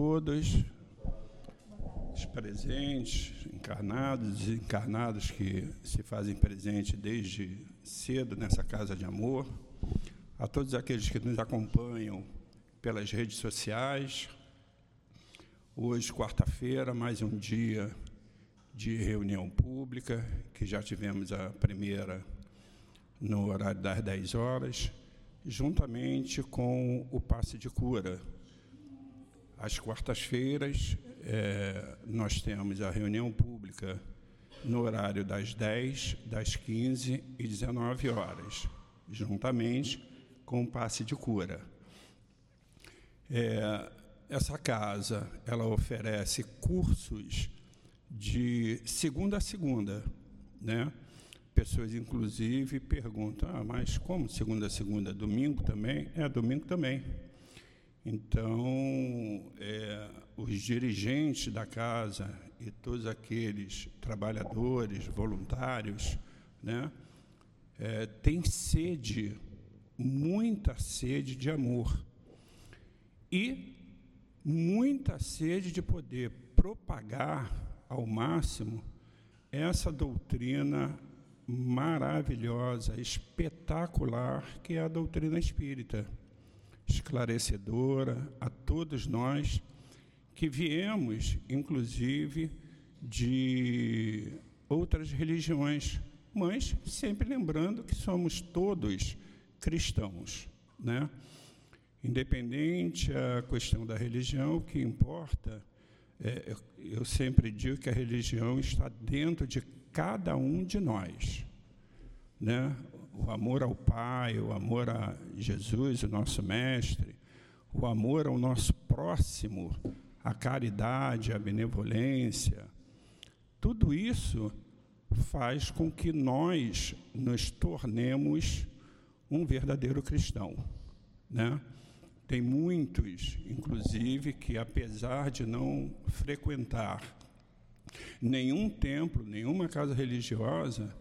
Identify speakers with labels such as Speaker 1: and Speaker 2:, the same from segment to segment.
Speaker 1: todos, os presentes, encarnados, desencarnados que se fazem presente desde cedo nessa casa de amor, a todos aqueles que nos acompanham pelas redes sociais. Hoje, quarta-feira, mais um dia de reunião pública, que já tivemos a primeira no horário das 10 horas, juntamente com o passe de cura. Às quartas-feiras, é, nós temos a reunião pública no horário das 10, das 15 e 19 horas, juntamente com o passe de cura. É, essa casa ela oferece cursos de segunda a segunda, né? Pessoas, inclusive, perguntam: ah, mas como segunda a segunda? Domingo também? É, domingo também. Então, é, os dirigentes da casa e todos aqueles trabalhadores, voluntários, né, é, têm sede, muita sede de amor e muita sede de poder propagar ao máximo essa doutrina maravilhosa, espetacular, que é a doutrina espírita, esclarecedora a todos nós que viemos, inclusive, de outras religiões, mas sempre lembrando que somos todos cristãos, né? Independente a questão da religião, o que importa, é, eu sempre digo que a religião está dentro de cada um de nós. Né? O amor ao Pai, o amor a Jesus, o nosso Mestre, o amor ao nosso próximo, a caridade, a benevolência, tudo isso faz com que nós nos tornemos um verdadeiro cristão. Né? Tem muitos, inclusive, que apesar de não frequentar nenhum templo, nenhuma casa religiosa,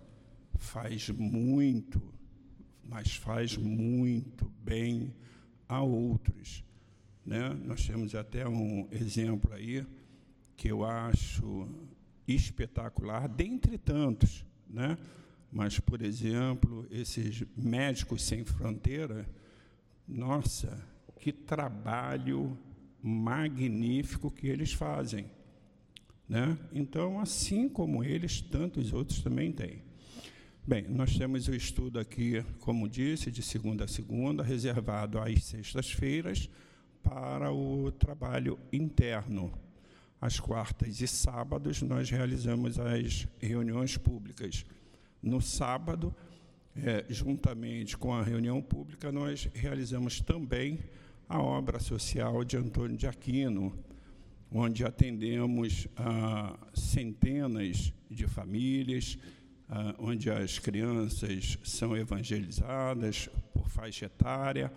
Speaker 1: faz muito, mas faz muito bem a outros. Né? Nós temos até um exemplo aí que eu acho espetacular, dentre tantos, né? Mas, por exemplo, esses médicos sem fronteira, nossa, que trabalho magnífico que eles fazem. Né? Então, assim como eles, tantos outros também têm. Bem, nós temos o estudo aqui, como disse, de segunda a segunda, reservado às sextas-feiras para o trabalho interno. Às quartas e sábados, nós realizamos as reuniões públicas. No sábado, é, juntamente com a reunião pública, nós realizamos também a obra social de Antônio de Aquino, onde atendemos a centenas de famílias, onde as crianças são evangelizadas por faixa etária.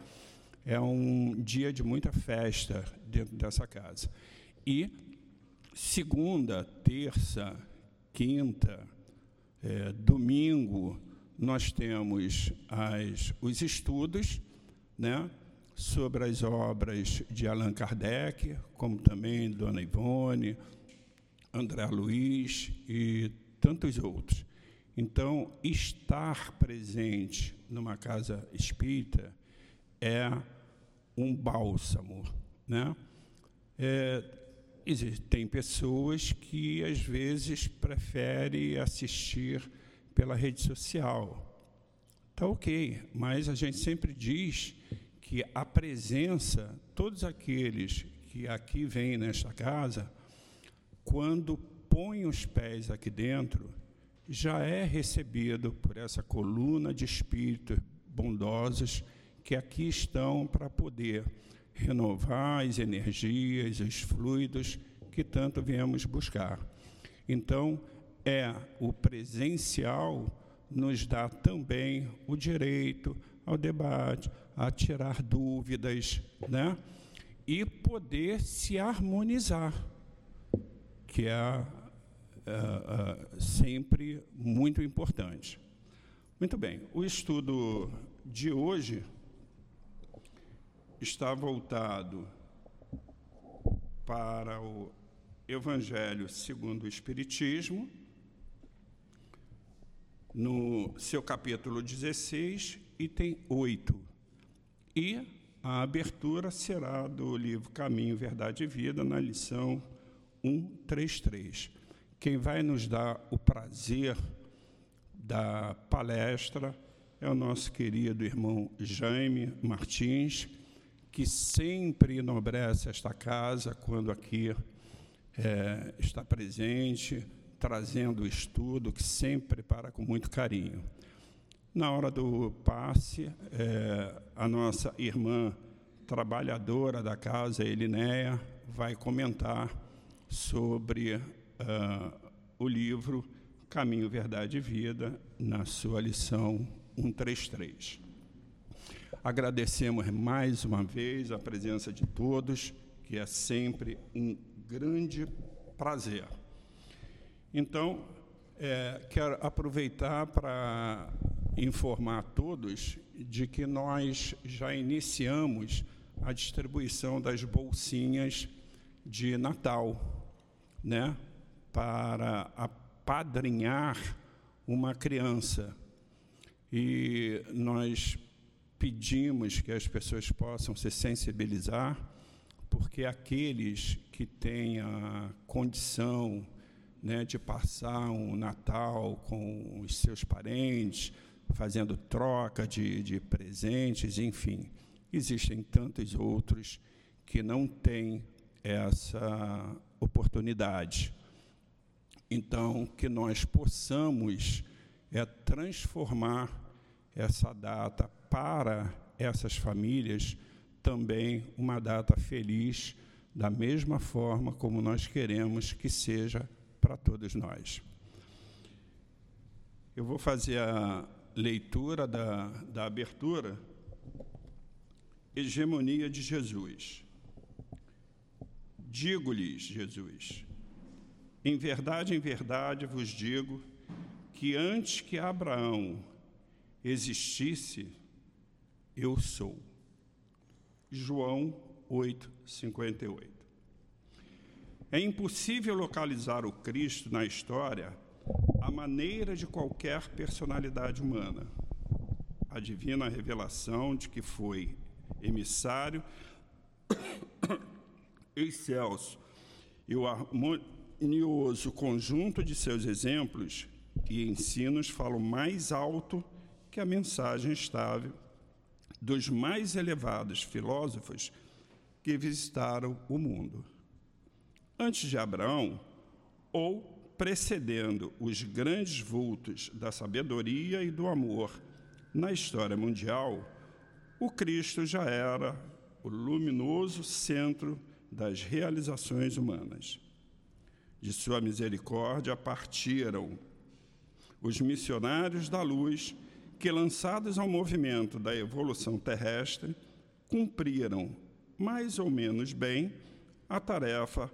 Speaker 1: É um dia de muita festa dentro dessa casa. E segunda, terça, quinta, é, domingo, nós temos as, os estudos, né? sobre as obras de Allan Kardec, como também Dona Ivone, André Luiz e tantos outros. Então, estar presente numa casa espírita é um bálsamo. Né? É, tem pessoas que, às vezes, preferem assistir pela rede social. Está ok, mas a gente sempre diz que a presença, todos aqueles que aqui vêm nesta casa, quando põem os pés aqui dentro, já é recebido por essa coluna de espíritos bondosos que aqui estão para poder renovar as energias, os fluidos que tanto viemos buscar. Então, é o presencial nos dá também o direito ao debate, a tirar dúvidas, né? E poder se harmonizar, que é, é sempre muito importante. Muito bem, o estudo de hoje está voltado para o Evangelho segundo o Espiritismo, no seu capítulo 16, item 8. E a abertura será do livro Caminho, Verdade e Vida, na lição 133. Quem vai nos dar o prazer da palestra é o nosso querido irmão Jaime Martins, que sempre enobrece esta casa quando aqui é, está presente, trazendo o estudo, que sempre prepara com muito carinho. Na hora do passe, é, a nossa irmã trabalhadora da casa, Elinéia, vai comentar sobre uh, o livro Caminho, Verdade e Vida, na sua lição 133. Agradecemos mais uma vez a presença de todos, que é sempre um grande prazer. Então, é, quero aproveitar para informar a todos de que nós já iniciamos a distribuição das bolsinhas de Natal, né, para apadrinhar uma criança. E nós pedimos que as pessoas possam se sensibilizar, porque aqueles que têm a condição né, de passar um Natal com os seus parentes, fazendo troca de, de presentes, enfim. Existem tantos outros que não têm essa oportunidade. Então, que nós possamos é, transformar essa data para essas famílias também uma data feliz, da mesma forma como nós queremos que seja para todos nós. Eu vou fazer a leitura da, da abertura, Hegemonia de Jesus. Digo-lhes, Jesus, em verdade, em verdade vos digo que antes que Abraão existisse, eu sou. João 8, 58. É impossível localizar o Cristo na história à maneira de qualquer personalidade humana. A divina revelação de que foi emissário excelso e o harmonioso conjunto de seus exemplos e ensinos falam mais alto que a mensagem estável dos mais elevados filósofos que visitaram o mundo antes de Abraão, ou precedendo os grandes vultos da sabedoria e do amor na história mundial, o Cristo já era o luminoso centro das realizações humanas. De sua misericórdia partiram os missionários da luz que, lançados ao movimento da evolução terrestre, cumpriram mais ou menos bem a tarefa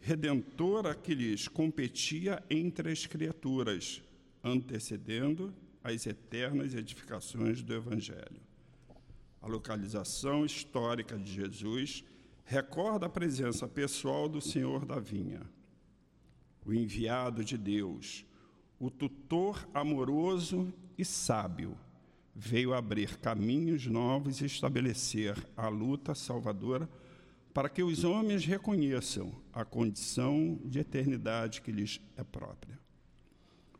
Speaker 1: redentora que lhes competia entre as criaturas, antecedendo as eternas edificações do Evangelho. A localização histórica de Jesus recorda a presença pessoal do Senhor da vinha, o enviado de Deus, o tutor amoroso e sábio, veio abrir caminhos novos e estabelecer a luta salvadora para que os homens reconheçam a condição de eternidade que lhes é própria.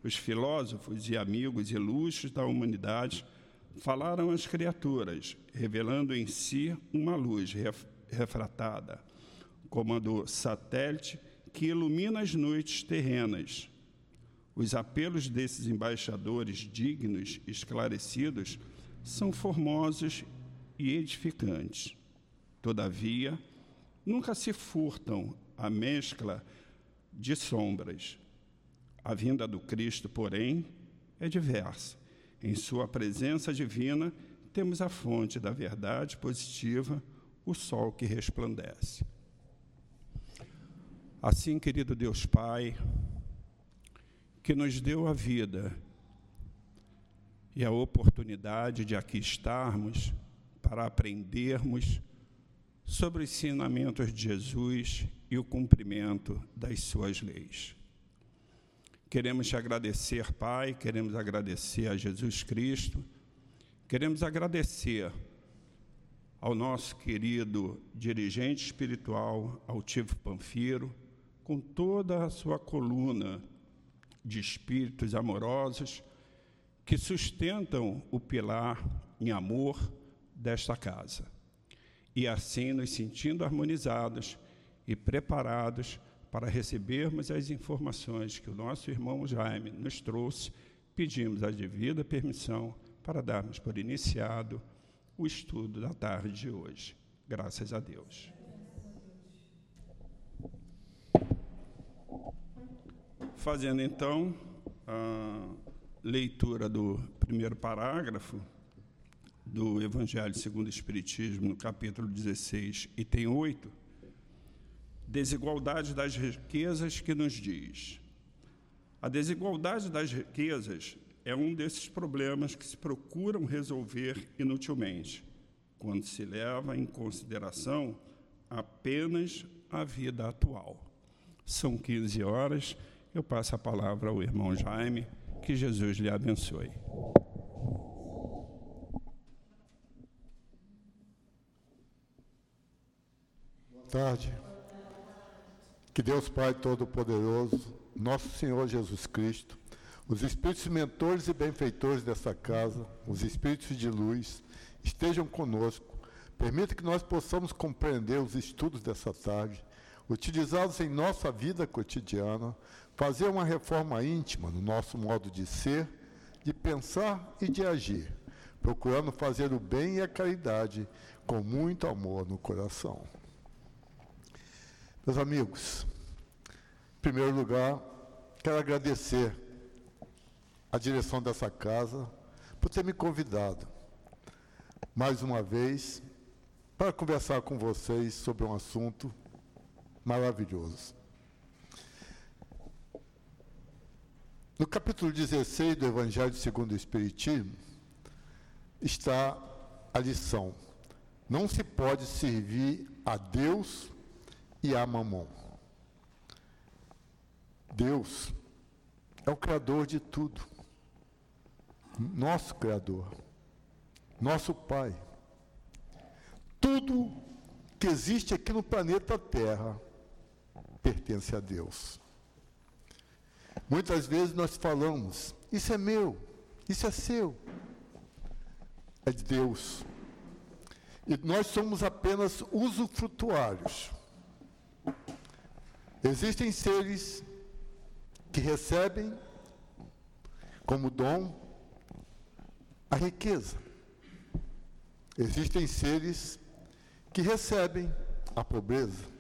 Speaker 1: Os filósofos e amigos ilustres da humanidade falaram às criaturas, revelando em si uma luz refratada, como a do satélite que ilumina as noites terrenas. Os apelos desses embaixadores dignos, esclarecidos, são formosos e edificantes. Todavia, nunca se furtam a mescla de sombras. A vinda do Cristo, porém, é diversa. Em Sua presença divina, temos a fonte da verdade positiva, o sol que resplandece. Assim, querido Deus Pai, que nos deu a vida e a oportunidade de aqui estarmos para aprendermos sobre os ensinamentos de Jesus e o cumprimento das suas leis. Queremos te agradecer, Pai, queremos agradecer a Jesus Cristo, queremos agradecer ao nosso querido dirigente espiritual, Altivo Panfiro, com toda a sua coluna de espíritos amorosos que sustentam o pilar em amor desta casa. E assim nos sentindo harmonizados e preparados para recebermos as informações que o nosso irmão Jaime nos trouxe, pedimos a devida permissão para darmos por iniciado o estudo da tarde de hoje. Graças a Deus. Fazendo então a leitura do primeiro parágrafo do Evangelho segundo o Espiritismo, no capítulo 16, item 8, desigualdade das riquezas que nos diz. A desigualdade das riquezas é um desses problemas que se procuram resolver inutilmente, quando se leva em consideração apenas a vida atual. São 15 horas, eu passo a palavra ao irmão Jaime, que Jesus lhe abençoe.
Speaker 2: Boa tarde. Que Deus Pai Todo-Poderoso, nosso Senhor Jesus Cristo, os espíritos mentores e benfeitores dessa casa, os espíritos de luz, estejam conosco. Permita que nós possamos compreender os estudos dessa tarde, utilizá-los em nossa vida cotidiana, fazer uma reforma íntima no nosso modo de ser, de pensar e de agir, procurando fazer o bem e a caridade com muito amor no coração. Meus amigos, em primeiro lugar, quero agradecer a direção dessa casa por ter me convidado mais uma vez para conversar com vocês sobre um assunto maravilhoso. No capítulo 16 do Evangelho segundo o Espiritismo está a lição: não se pode servir a Deus e a Mamon. Deus é o Criador de tudo nosso Criador, nosso Pai. Tudo que existe aqui no planeta Terra pertence a Deus. Muitas vezes nós falamos: Isso é meu, isso é seu. É de Deus. E nós somos apenas usufrutuários. Existem seres que recebem como dom a riqueza. Existem seres que recebem a pobreza.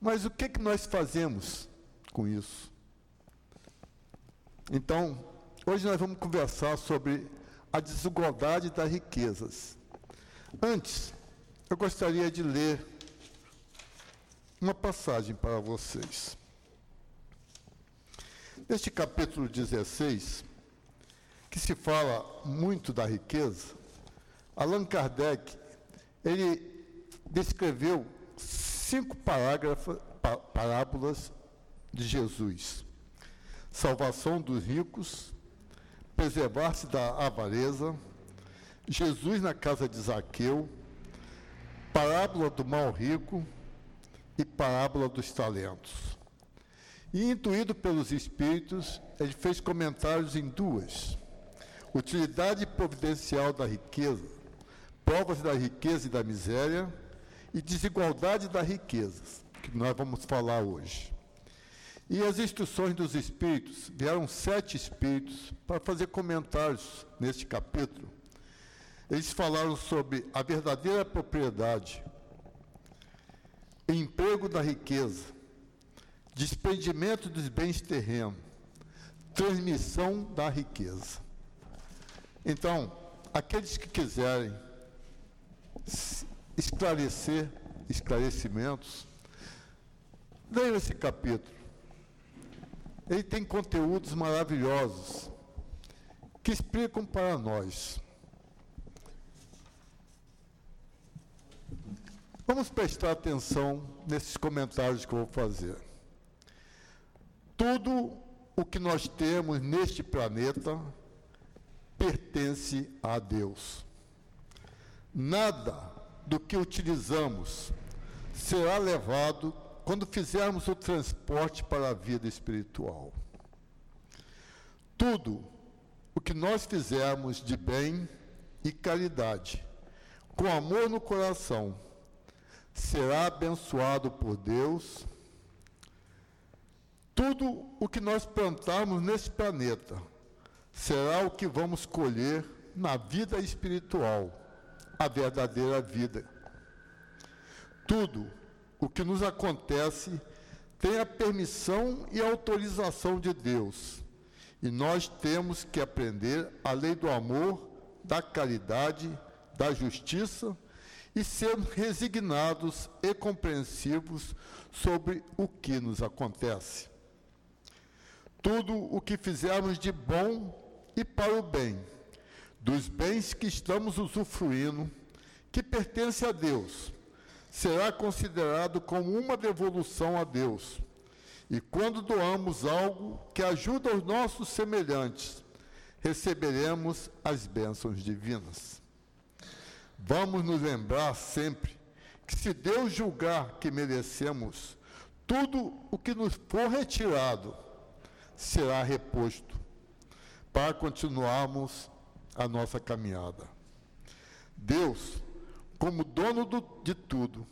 Speaker 2: Mas o que, que nós fazemos com isso? Então, hoje nós vamos conversar sobre a desigualdade das riquezas. Antes, eu gostaria de ler uma passagem para vocês. Neste capítulo 16, que se fala muito da riqueza, Allan Kardec, ele descreveu cinco parábolas de Jesus. Salvação dos ricos, preservar-se da avareza, Jesus na casa de Zaqueu, parábola do mal rico e parábola dos talentos. E intuído pelos espíritos, ele fez comentários em duas utilidade providencial da riqueza, provas da riqueza e da miséria e desigualdade das riquezas, que nós vamos falar hoje. E as instruções dos espíritos, vieram sete espíritos para fazer comentários neste capítulo. Eles falaram sobre a verdadeira propriedade, emprego da riqueza, despendimento dos bens terrenos, transmissão da riqueza. Então, aqueles que quiserem esclarecer esclarecimentos, leiam esse capítulo. Ele tem conteúdos maravilhosos que explicam para nós Vamos prestar atenção nesses comentários que eu vou fazer. Tudo o que nós temos neste planeta pertence a Deus. Nada do que utilizamos será levado quando fizermos o transporte para a vida espiritual. Tudo o que nós fizermos de bem e caridade, com amor no coração, será abençoado por Deus. Tudo o que nós plantarmos nesse planeta será o que vamos colher na vida espiritual, a verdadeira vida. Tudo o que nos acontece tem a permissão e autorização de Deus. E nós temos que aprender a lei do amor, da caridade, da justiça e ser resignados e compreensivos sobre o que nos acontece. Tudo o que fizermos de bom e para o bem, dos bens que estamos usufruindo, que pertence a Deus, será considerado como uma devolução a Deus. E quando doamos algo que ajuda os nossos semelhantes, receberemos as bênçãos divinas. Vamos nos lembrar sempre que se Deus julgar que merecemos, tudo o que nos for retirado será reposto para continuarmos a nossa caminhada. Deus, como dono do, de tudo,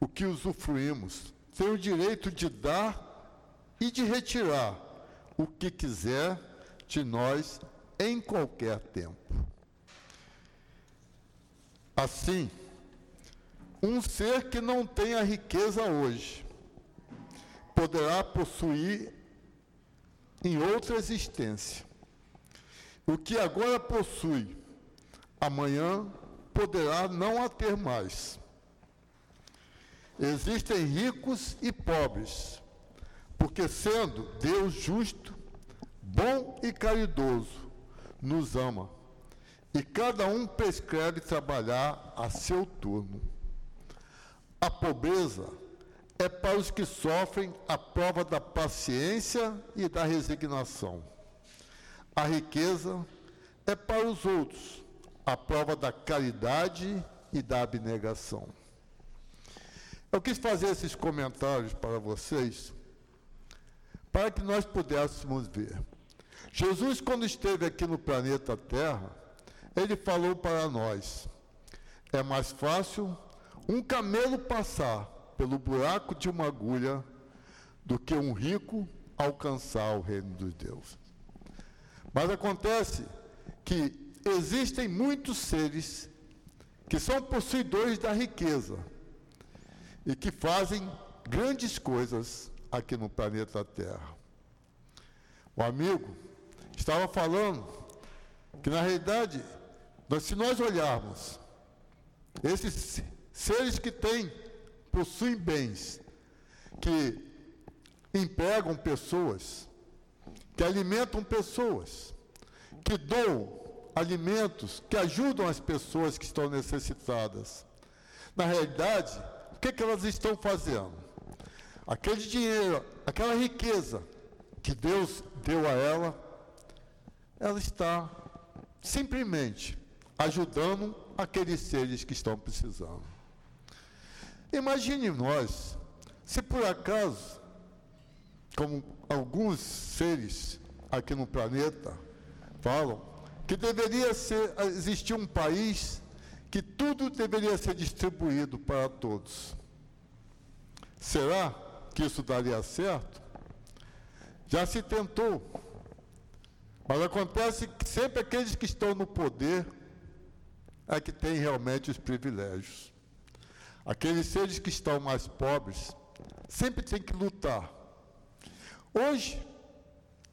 Speaker 2: o que usufruímos, tem o direito de dar e de retirar o que quiser de nós em qualquer tempo. Assim, um ser que não tem a riqueza hoje poderá possuir em outra existência. O que agora possui, amanhã poderá não a ter mais. Existem ricos e pobres, porque sendo Deus justo, bom e caridoso, nos ama e cada um prescreve trabalhar a seu turno. A pobreza é para os que sofrem a prova da paciência e da resignação. A riqueza é para os outros a prova da caridade e da abnegação. Eu quis fazer esses comentários para vocês, para que nós pudéssemos ver. Jesus, quando esteve aqui no planeta Terra, ele falou para nós: é mais fácil um camelo passar pelo buraco de uma agulha do que um rico alcançar o reino dos deuses. Mas acontece que existem muitos seres que são possuidores da riqueza e que fazem grandes coisas aqui no planeta Terra. O amigo estava falando que, na realidade, se nós olharmos, esses seres que têm, possuem bens, que empregam pessoas, que alimentam pessoas, que doam alimentos, que ajudam as pessoas que estão necessitadas. Na realidade, o que, que elas estão fazendo? Aquele dinheiro, aquela riqueza que Deus deu a ela, ela está simplesmente ajudando aqueles seres que estão precisando. Imagine nós, se por acaso, como alguns seres aqui no planeta falam, que deveria ser, existir um país que tudo deveria ser distribuído para todos. Será que isso daria certo? Já se tentou. Mas acontece que sempre aqueles que estão no poder é que têm realmente os privilégios. Aqueles seres que estão mais pobres sempre têm que lutar. Hoje,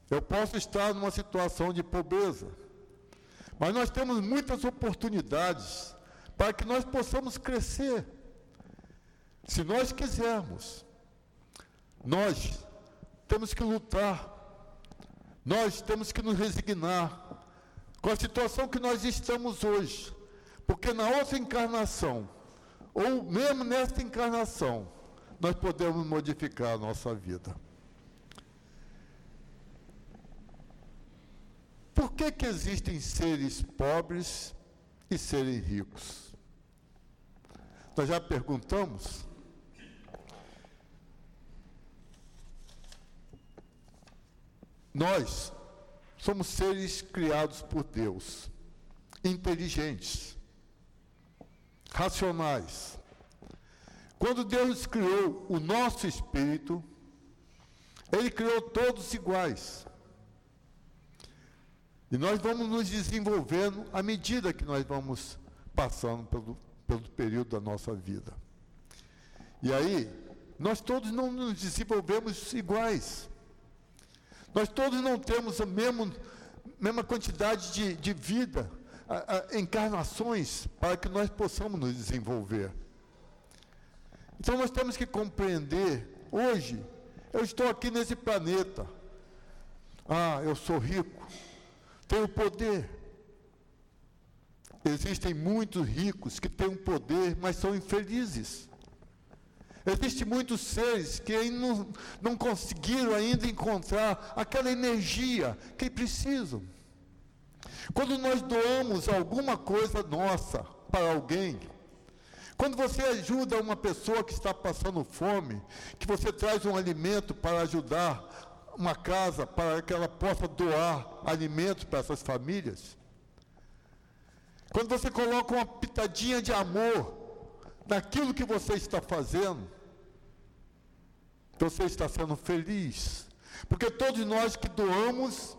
Speaker 2: eu posso estar numa situação de pobreza, mas nós temos muitas oportunidades para que nós possamos crescer. Se nós quisermos, nós temos que lutar nós temos que nos resignar com a situação que nós estamos hoje, porque na outra encarnação, ou mesmo nesta encarnação, nós podemos modificar a nossa vida. Por que, que existem seres pobres e seres ricos? Nós já perguntamos? Nós somos seres criados por Deus, inteligentes, racionais. Quando Deus criou o nosso espírito, Ele criou todos iguais. E nós vamos nos desenvolvendo à medida que nós vamos passando pelo, pelo período da nossa vida. E aí, nós todos não nos desenvolvemos iguais. Nós todos não temos a mesma, mesma quantidade de, de vida, a, a, encarnações, para que nós possamos nos desenvolver. Então nós temos que compreender, hoje, eu estou aqui nesse planeta. Ah, eu sou rico, tenho poder. Existem muitos ricos que têm um poder, mas são infelizes. Existem muitos seres que não, não conseguiram ainda encontrar aquela energia que precisam. Quando nós doamos alguma coisa nossa para alguém, quando você ajuda uma pessoa que está passando fome, que você traz um alimento para ajudar uma casa, para que ela possa doar alimentos para essas famílias, quando você coloca uma pitadinha de amor daquilo que você está fazendo, você está sendo feliz. Porque todos nós que doamos,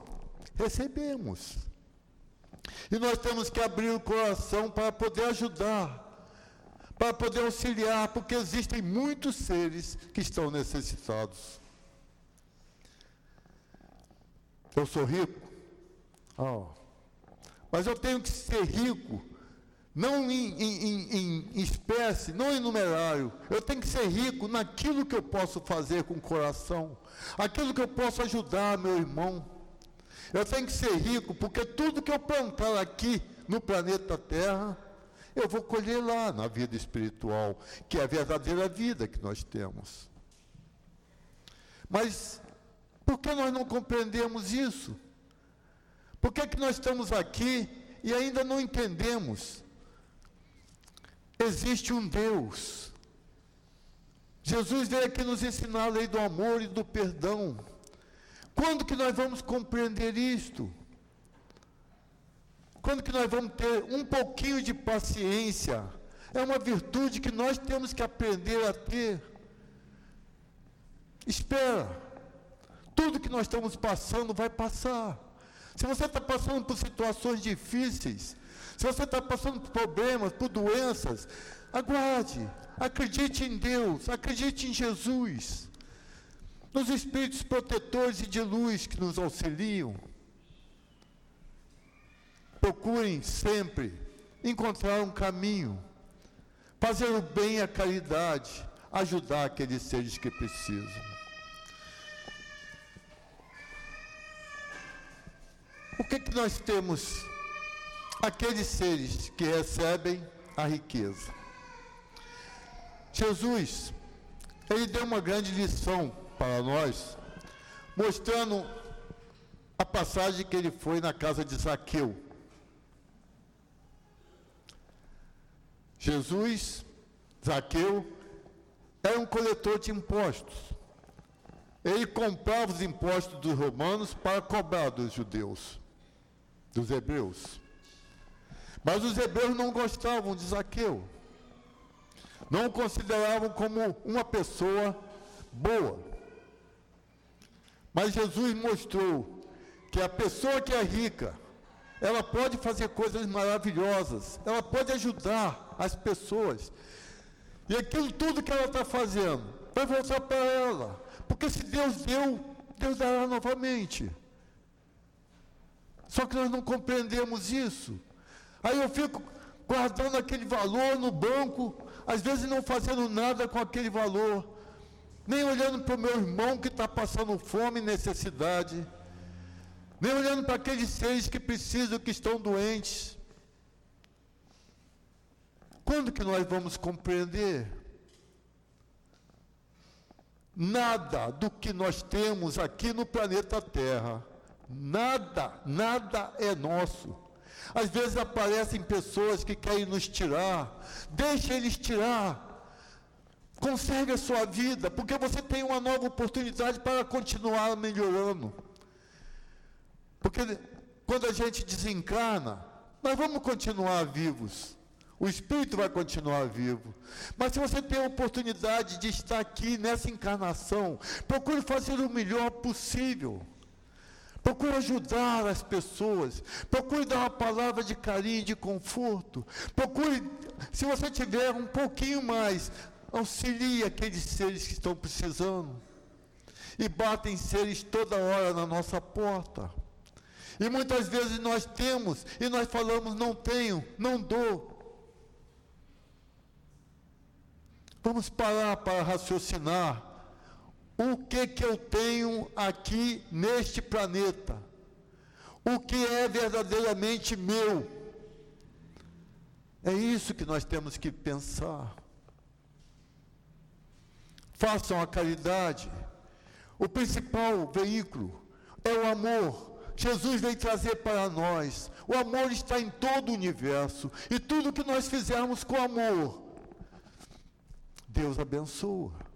Speaker 2: recebemos. E nós temos que abrir o coração para poder ajudar, para poder auxiliar, porque existem muitos seres que estão necessitados. Eu sou rico? Oh. Mas eu tenho que ser rico não em, em, em, em, espécie, não em numerário. Eu tenho que ser rico naquilo que eu posso fazer com o coração, aquilo que eu posso ajudar meu irmão. Eu tenho que ser rico porque tudo que eu plantar aqui no planeta Terra, eu vou colher lá na vida espiritual, que é a verdadeira vida que nós temos. Mas por que nós não compreendemos isso? Por que, que nós estamos aqui e ainda não entendemos Existe um Deus. Jesus veio aqui nos ensinar a lei do amor e do perdão. Quando que nós vamos compreender isto? Quando que nós vamos ter um pouquinho de paciência? É uma virtude que nós temos que aprender a ter. Espera. Tudo que nós estamos passando vai passar. Se você está passando por situações difíceis, se você está passando por problemas, por doenças, aguarde, acredite em Deus, acredite em Jesus, nos espíritos protetores e de luz que nos auxiliam. Procurem sempre encontrar um caminho, fazer o bem e a caridade, ajudar aqueles seres que precisam. O que, que nós temos aqueles seres que recebem a riqueza. Jesus, ele deu uma grande lição para nós, mostrando a passagem que ele foi na casa de Zaqueu. Jesus, Zaqueu, era um coletor de impostos. Ele comprava os impostos dos romanos para cobrar dos judeus, dos hebreus. Mas os hebreus não gostavam de Zaqueu. Não o consideravam como uma pessoa boa. Mas Jesus mostrou que a pessoa que é rica, ela pode fazer coisas maravilhosas, ela pode ajudar as pessoas. E aquilo tudo que ela está fazendo vai voltar para ela. Porque se Deus deu, Deus dará novamente. Só que nós não compreendemos isso. Aí eu fico guardando aquele valor no banco, às vezes não fazendo nada com aquele valor, nem olhando para o meu irmão que está passando fome e necessidade, nem olhando para aqueles seres que precisam, que estão doentes. Quando que nós vamos compreender? Nada do que nós temos aqui no planeta Terra, nada, nada é nosso. Às vezes aparecem pessoas que querem nos tirar, deixa eles tirar. Conserve a sua vida, porque você tem uma nova oportunidade para continuar melhorando. Porque quando a gente desencarna, nós vamos continuar vivos. O espírito vai continuar vivo. Mas se você tem a oportunidade de estar aqui nessa encarnação, procure fazer o melhor possível. Procure ajudar as pessoas. Procure dar uma palavra de carinho, de conforto. Procure, se você tiver um pouquinho mais, auxilie aqueles seres que estão precisando. E batem seres toda hora na nossa porta. E muitas vezes nós temos e nós falamos: não tenho, não dou. Vamos parar para raciocinar. O que que eu tenho aqui neste planeta? O que é verdadeiramente meu? É isso que nós temos que pensar. Façam a caridade. O principal veículo é o amor. Jesus veio trazer para nós. O amor está em todo o universo. E tudo que nós fizermos com amor, Deus abençoa.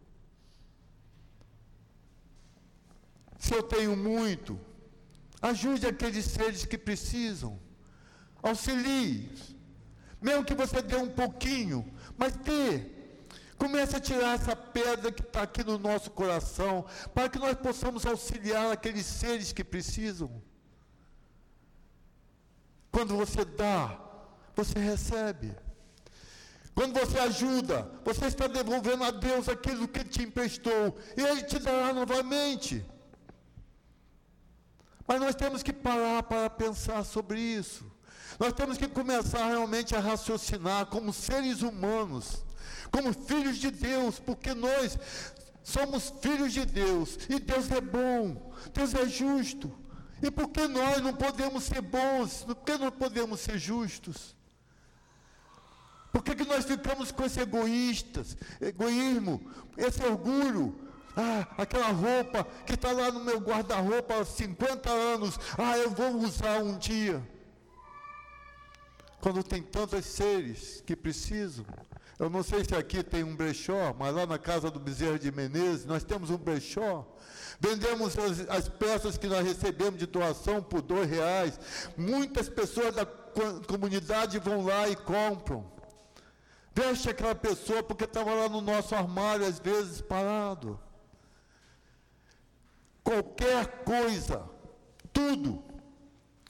Speaker 2: Se eu tenho muito, ajude aqueles seres que precisam. Auxilie. Mesmo que você dê um pouquinho, mas dê. Comece a tirar essa pedra que está aqui no nosso coração, para que nós possamos auxiliar aqueles seres que precisam. Quando você dá, você recebe. Quando você ajuda, você está devolvendo a Deus aquilo que Ele te emprestou, e Ele te dará novamente. Mas nós temos que parar para pensar sobre isso. Nós temos que começar realmente a raciocinar como seres humanos, como filhos de Deus, porque nós somos filhos de Deus, e Deus é bom, Deus é justo. E por que nós não podemos ser bons? Por que não podemos ser justos? Por que, que nós ficamos com esse egoístas, egoísmo, esse orgulho? Ah, aquela roupa que está lá no meu guarda-roupa há 50 anos, ah, eu vou usar um dia. Quando tem tantos seres que precisam. Eu não sei se aqui tem um brechó, mas lá na casa do Bezerra de Menezes, nós temos um brechó. Vendemos as, as, peças que nós recebemos de doação por dois reais. Muitas pessoas da comunidade vão lá e compram. Veste aquela pessoa porque estava lá no nosso armário, às vezes, parado. Qualquer coisa, tudo.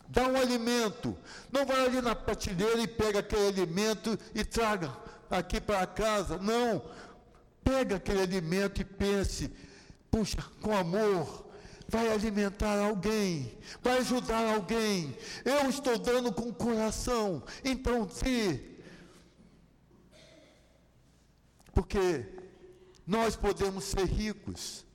Speaker 2: Dá um alimento. Não vai ali na prateleira e pega aquele alimento e traga aqui para casa. Não. Pega aquele alimento e pense, puxa, com amor, vai alimentar alguém, vai ajudar alguém. Eu estou dando com coração. Então, se porque nós podemos ser ricos.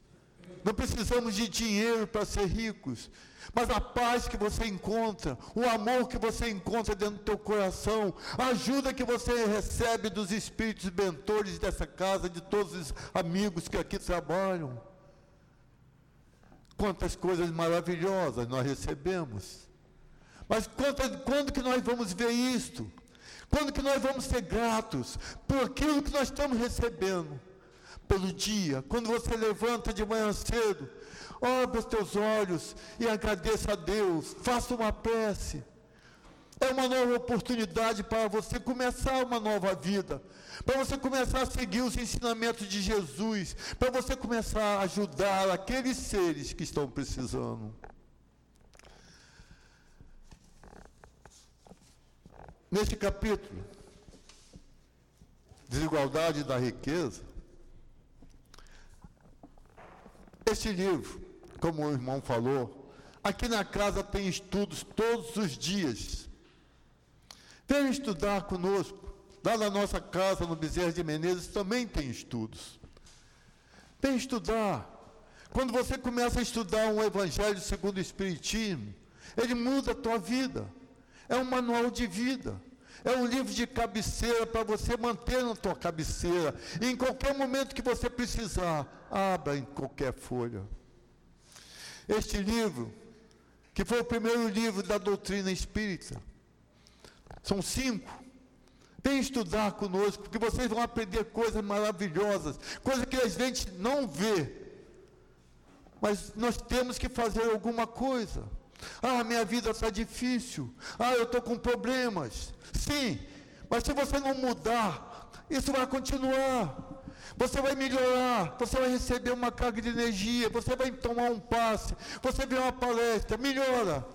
Speaker 2: Não precisamos de dinheiro para ser ricos. Mas a paz que você encontra, o amor que você encontra dentro do teu coração, a ajuda que você recebe dos espíritos mentores dessa casa, de todos os amigos que aqui trabalham. Quantas coisas maravilhosas nós recebemos. Mas quando, quando que nós vamos ver isto? Quando que nós vamos ser gratos por aquilo que nós estamos recebendo? Pelo dia, quando você levanta de manhã cedo, abre os teus olhos e agradeça a Deus, faça uma prece. É uma nova oportunidade para você começar uma nova vida, para você começar a seguir os ensinamentos de Jesus, para você começar a ajudar aqueles seres que estão precisando. Neste capítulo, Desigualdade da Riqueza, este livro, como o irmão falou, aqui na casa tem estudos todos os dias. Venha estudar conosco. Lá na nossa casa, no Bezerra de Menezes, também tem estudos. Vem estudar. Quando você começa a estudar um Evangelho segundo o Espiritismo, ele muda a tua vida. É um manual de vida. É um livro de cabeceira para você manter na tua cabeceira. E em qualquer momento que você precisar, abra em qualquer folha. Este livro, que foi o primeiro livro da doutrina espírita, são cinco. Vem estudar conosco, porque vocês vão aprender coisas maravilhosas, coisas que a gente não vê. Mas nós temos que fazer alguma coisa. Ah, minha vida está difícil. Ah, eu estou com problemas. Sim, mas se você não mudar, isso vai continuar. Você vai melhorar, você vai receber uma carga de energia, você vai tomar um passe, você vê uma palestra, melhora,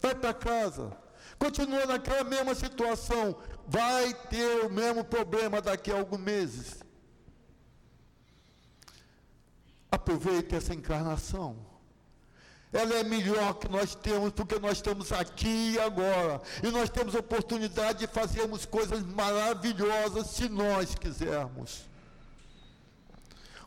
Speaker 2: vai para casa. Continua naquela mesma situação, vai ter o mesmo problema daqui a alguns meses. Aproveite essa encarnação. Ela é melhor que nós temos, porque nós estamos aqui e agora. E nós temos oportunidade de fazermos coisas maravilhosas se nós quisermos.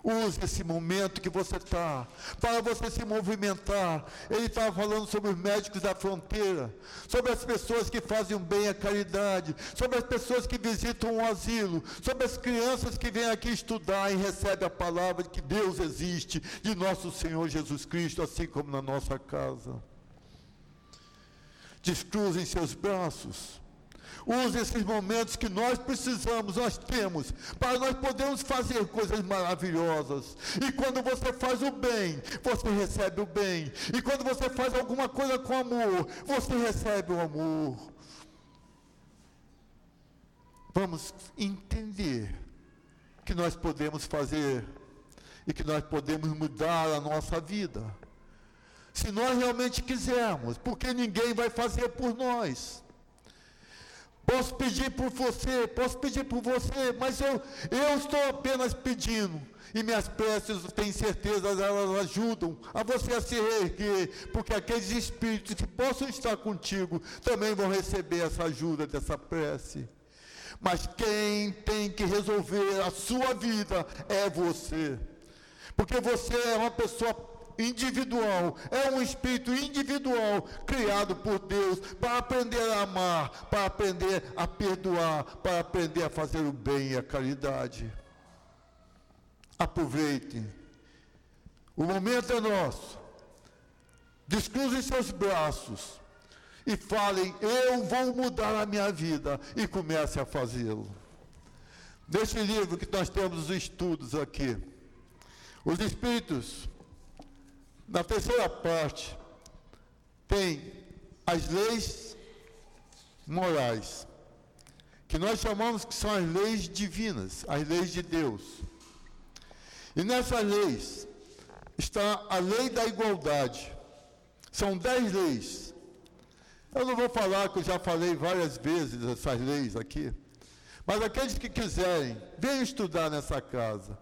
Speaker 2: Use esse momento que você está para você se movimentar. Ele estava falando sobre os médicos da fronteira, sobre as pessoas que fazem bem à caridade, sobre as pessoas que visitam um asilo, sobre as crianças que vêm aqui estudar e recebem a palavra de que Deus existe, de nosso Senhor Jesus Cristo, assim como na nossa casa. Descruzem seus braços. Use esses momentos que nós precisamos, nós temos, para nós podermos fazer coisas maravilhosas. E quando você faz o bem, você recebe o bem. E quando você faz alguma coisa com amor, você recebe o amor. Vamos entender que nós podemos fazer e que nós podemos mudar a nossa vida. Se nós realmente quisermos, porque ninguém vai fazer por nós. Posso pedir por você, posso pedir por você, mas eu, eu estou apenas pedindo. E minhas preces, tenho certeza, elas ajudam a você a se reerguer, porque aqueles espíritos que possam estar contigo também vão receber essa ajuda dessa prece. Mas quem tem que resolver a sua vida é você. Porque você é uma pessoa individual, é um espírito individual criado por Deus para aprender a amar, para aprender a perdoar, para aprender a fazer o bem e a caridade. Aproveite. O momento é nosso. Descruzem seus braços e falem: Eu vou mudar a minha vida. E comece a fazê-lo. Neste livro que nós temos os estudos aqui, os Espíritos na terceira parte, tem as leis morais, que nós chamamos que são as leis divinas, as leis de Deus. E nessas leis está a lei da igualdade. São dez leis. Eu não vou falar, que eu já falei várias vezes essas leis aqui. Mas aqueles que quiserem, venham estudar nessa casa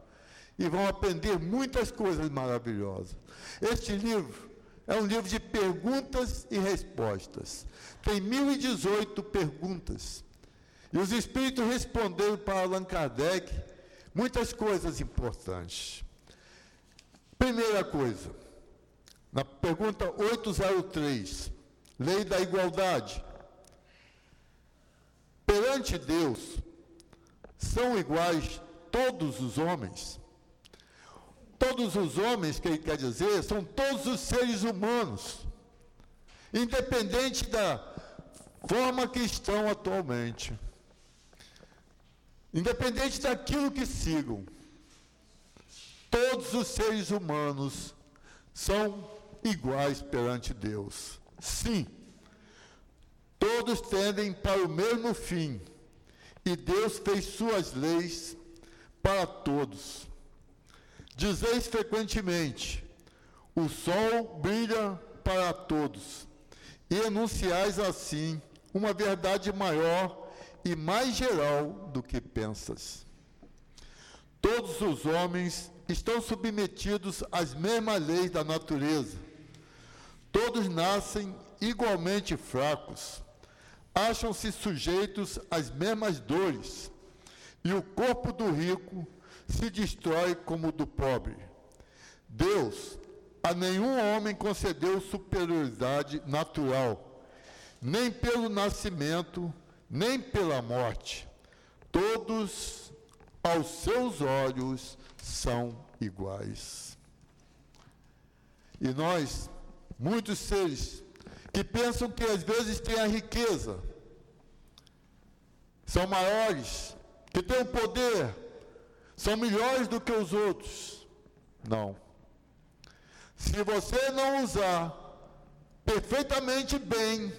Speaker 2: e vão aprender muitas coisas maravilhosas. Este livro é um livro de perguntas e respostas. Tem 1018 perguntas. E os espíritos responderam para Allan Kardec muitas coisas importantes. Primeira coisa, na pergunta 803, Lei da Igualdade. Perante Deus, são iguais todos os homens? Todos os homens, que ele quer dizer, são todos os seres humanos, independente da forma que estão atualmente, independente daquilo que sigam. Todos os seres humanos são iguais perante Deus. Sim, todos tendem para o mesmo fim, e Deus fez suas leis para todos. Dizeis frequentemente: o sol brilha para todos, e enunciais assim uma verdade maior e mais geral do que pensas. Todos os homens estão submetidos às mesmas leis da natureza. Todos nascem igualmente fracos, acham-se sujeitos às mesmas dores, e o corpo do rico se destrói como o do pobre. Deus a nenhum homem concedeu superioridade natural, nem pelo nascimento, nem pela morte. Todos aos seus olhos são iguais. E nós, muitos seres que pensam que às vezes têm a riqueza, são maiores, que têm o poder, são melhores do que os outros. Não. Se você não usar perfeitamente bem,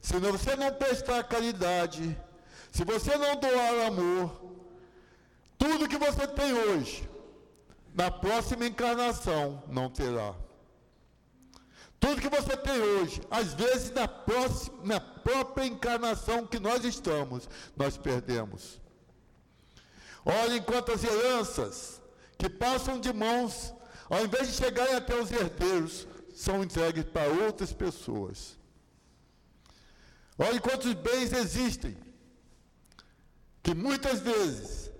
Speaker 2: se você não prestar caridade, se você não doar amor, tudo que você tem hoje, na próxima encarnação não terá. Tudo que você tem hoje, às vezes na, próxima, na própria encarnação que nós estamos, nós perdemos. Olhem quantas heranças que passam de mãos, ao invés de chegarem até os herdeiros, são entregues para outras pessoas. Olhem quantos bens existem, que muitas vezes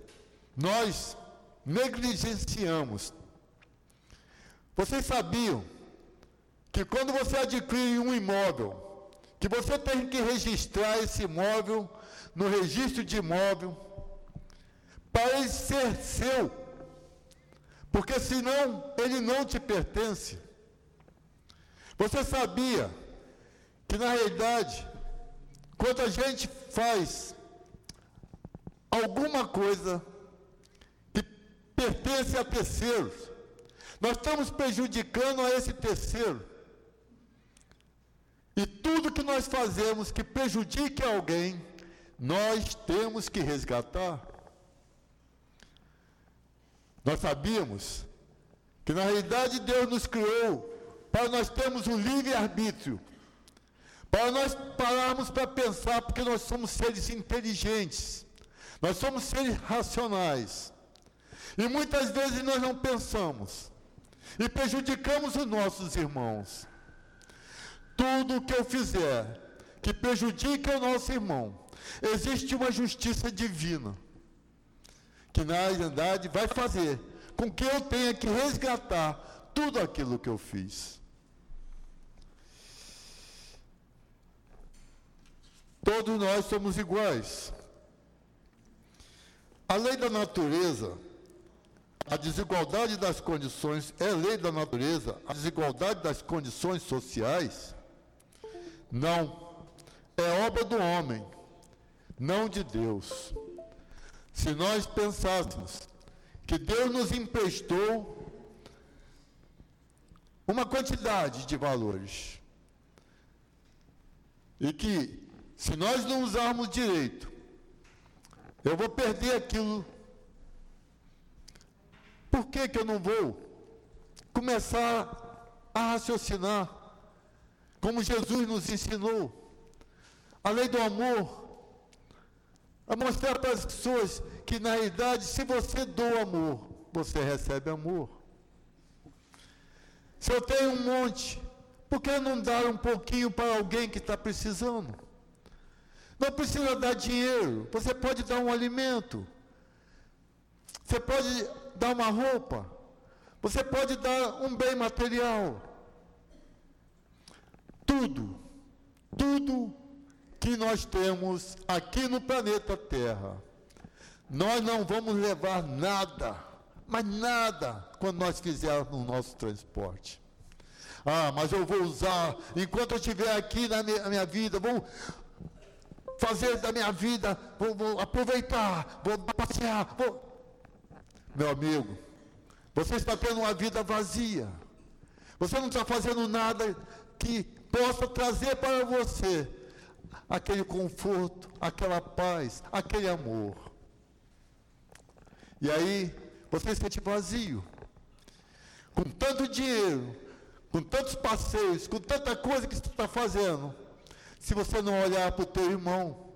Speaker 2: nós negligenciamos. Vocês sabiam que quando você adquire um imóvel, que você tem que registrar esse imóvel no registro de imóvel, para ele ser seu, porque senão ele não te pertence. Você sabia que na realidade, quando a gente faz alguma coisa que pertence a terceiros, nós estamos prejudicando a esse terceiro. E tudo que nós fazemos que prejudique alguém, nós temos que resgatar. Nós sabíamos que na realidade Deus nos criou para nós termos um livre-arbítrio, para nós pararmos para pensar, porque nós somos seres inteligentes, nós somos seres racionais. E muitas vezes nós não pensamos e prejudicamos os nossos irmãos. Tudo que eu fizer que prejudique o nosso irmão, existe uma justiça divina, que na realidade vai fazer com que eu tenha que resgatar tudo aquilo que eu fiz. Todos nós somos iguais. A lei da natureza, a desigualdade das condições, é lei da natureza, a desigualdade das condições sociais não. É obra do homem, não de Deus. Se nós pensássemos que Deus nos emprestou uma quantidade de valores e que, se nós não usarmos direito, eu vou perder aquilo. Por que, que eu não vou começar a raciocinar como Jesus nos ensinou, a lei do amor, a mostrar para as pessoas que na realidade, se você doa amor, você recebe amor. Se eu tenho um monte, por que não dar um pouquinho para alguém que está precisando? Não precisa dar dinheiro, você pode dar um alimento, você pode dar uma roupa, você pode dar um bem material tudo, tudo que nós temos aqui no planeta Terra, nós não vamos levar nada, mas nada, quando nós fizermos o nosso transporte. Ah, mas eu vou usar, enquanto eu estiver aqui na minha, na minha vida, vou fazer da minha vida, vou, vou aproveitar, vou passear, vou. Meu amigo, você está tendo uma vida vazia. Você não está fazendo nada que possa trazer para você aquele conforto, aquela paz, aquele amor. E aí você se sente vazio. Com tanto dinheiro, com tantos passeios, com tanta coisa que você está fazendo. Se você não olhar para o teu irmão,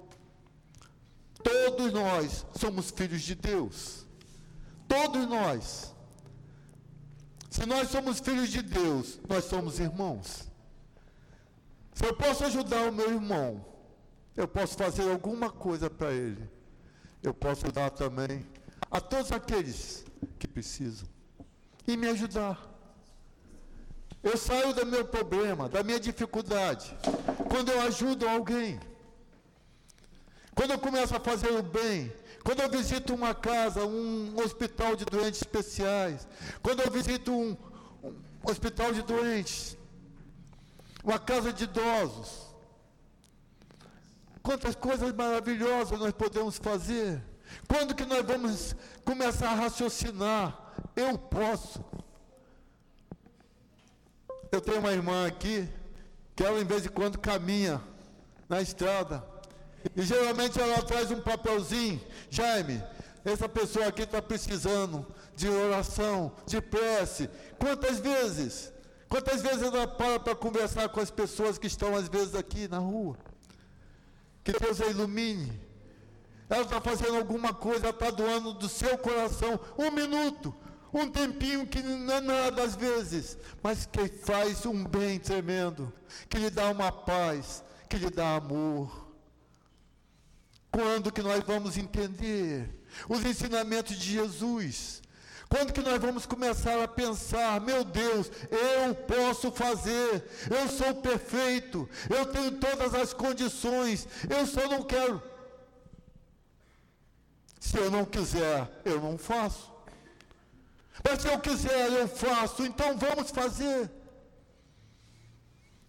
Speaker 2: todos nós somos filhos de Deus. Todos nós. Se nós somos filhos de Deus, nós somos irmãos. Se eu posso ajudar o meu irmão, eu posso fazer alguma coisa para ele. Eu posso dar também a todos aqueles que precisam e me ajudar. Eu saio do meu problema, da minha dificuldade, quando eu ajudo alguém. quando eu começo a fazer o bem, quando eu visito uma casa, um hospital de doentes especiais, quando eu visito um, um hospital de doentes, uma casa de idosos, quantas coisas maravilhosas nós podemos fazer. Quando que nós vamos começar a raciocinar? Eu posso. Eu tenho uma irmã aqui que ela, em vez de quando, caminha na estrada. E geralmente ela traz um papelzinho. Jaime, essa pessoa aqui está precisando de oração, de prece. Quantas vezes? Quantas vezes ela para para conversar com as pessoas que estão, às vezes, aqui na rua? Que Deus a ilumine. Ela está fazendo alguma coisa, ela está doando do seu coração um minuto, um tempinho que não é nada às vezes, mas que faz um bem tremendo, que lhe dá uma paz, que lhe dá amor. Quando que nós vamos entender os ensinamentos de Jesus? Quando que nós vamos começar a pensar, meu Deus, eu posso fazer, eu sou perfeito, eu tenho todas as condições, eu só não quero. Se eu não quiser, eu não faço. Mas se eu quiser, eu faço, então vamos fazer.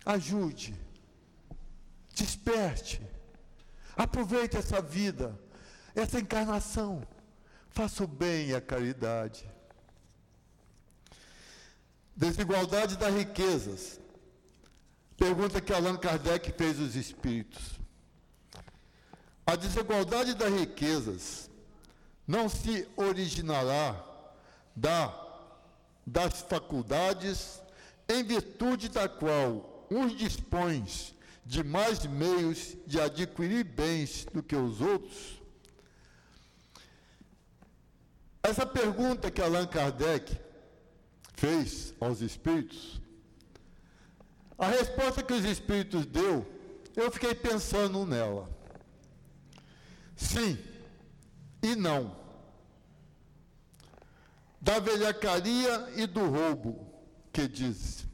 Speaker 2: Ajude, desperte, aproveite essa vida, essa encarnação, faça o bem e a caridade. Desigualdade das riquezas. Pergunta que Allan Kardec fez os espíritos. A desigualdade das riquezas não se originará da, das faculdades em virtude da qual uns dispõem de mais meios de adquirir bens do que os outros? Essa pergunta que Allan Kardec fez aos espíritos, a resposta que os espíritos deu, eu fiquei pensando nela. Sim e não da velhacaria e do roubo, que diz.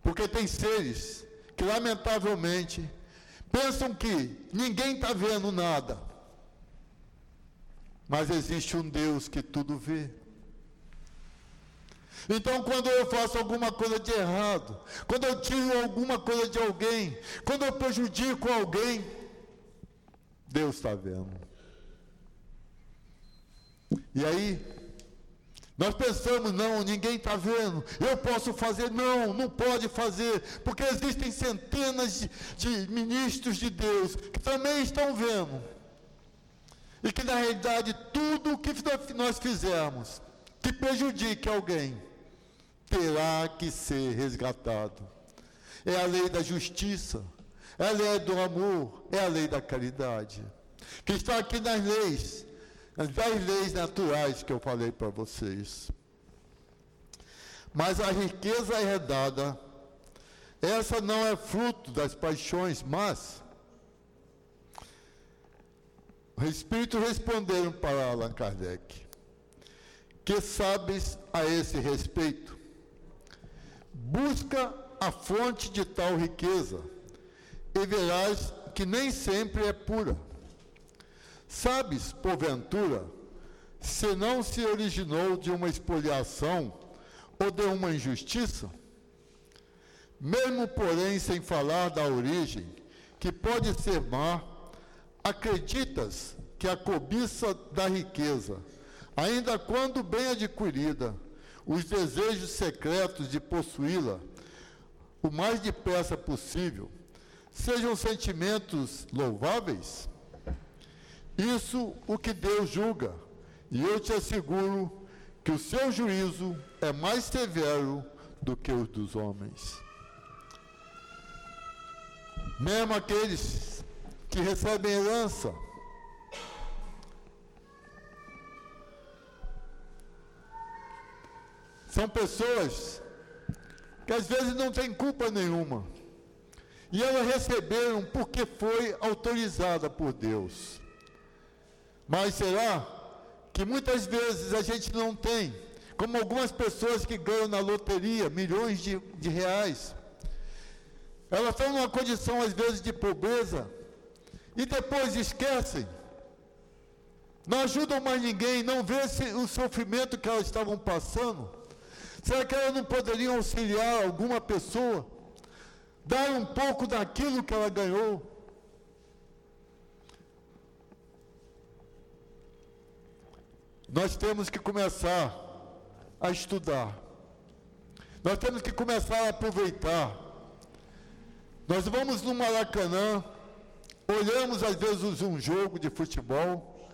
Speaker 2: Porque tem seres que, lamentavelmente, pensam que ninguém está vendo nada. Mas existe um Deus que tudo vê. Então, quando eu faço alguma coisa de errado, quando eu tiro alguma coisa de alguém, quando eu prejudico alguém, Deus está vendo. E aí, nós pensamos, não, ninguém está vendo, eu posso fazer, não, não pode fazer, porque existem centenas de, de, ministros de Deus que também estão vendo. E que na realidade tudo o que nós fizermos que prejudique alguém terá que ser resgatado. É a lei da justiça, é a lei do amor, é a lei da caridade. Que está aqui nas leis as dez leis naturais que eu falei para vocês. Mas a riqueza herdada, essa não é fruto das paixões, mas o Espírito responderam para Allan Kardec: Que sabes a esse respeito? Busca a fonte de tal riqueza e verás que nem sempre é pura Sabes, porventura, se não se originou de uma expoliação ou de uma injustiça? Mesmo, porém, sem falar da origem, que pode ser má, acreditas que a cobiça da riqueza, ainda quando bem adquirida, os desejos secretos de possuí-la, o mais depressa possível, sejam sentimentos louváveis? Isso o que Deus julga. E eu te asseguro que o seu juízo é mais severo do que o dos homens. Mesmo aqueles que recebem herança, são pessoas que às vezes não têm culpa nenhuma. E elas receberam porque foi autorizada por Deus. Mas será que muitas vezes a gente não tem, como algumas pessoas que ganham na loteria milhões de, de reais, elas estão numa condição às vezes de pobreza, e depois esquecem. Não ajudam mais ninguém, não vê o sofrimento que elas estavam passando. Será que elas não poderiam auxiliar alguma pessoa? Dar um pouco daquilo que ela ganhou? Nós temos que começar a estudar. Nós temos que começar a aproveitar. Nós vamos no Maracanã, olhamos às vezes um jogo de futebol,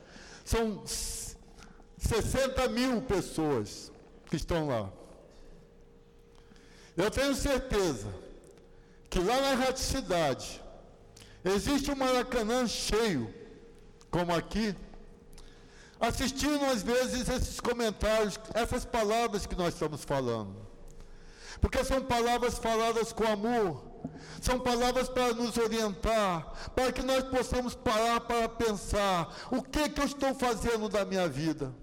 Speaker 2: são 60 mil pessoas que estão lá. Eu tenho certeza que lá na raticidade existe um Maracanã cheio, como aqui, assistindo às vezes esses comentários, essas palavras que nós estamos falando. Porque são palavras faladas com amor, são palavras para nos orientar, para que nós possamos parar para pensar: o que, que eu estou fazendo da minha vida?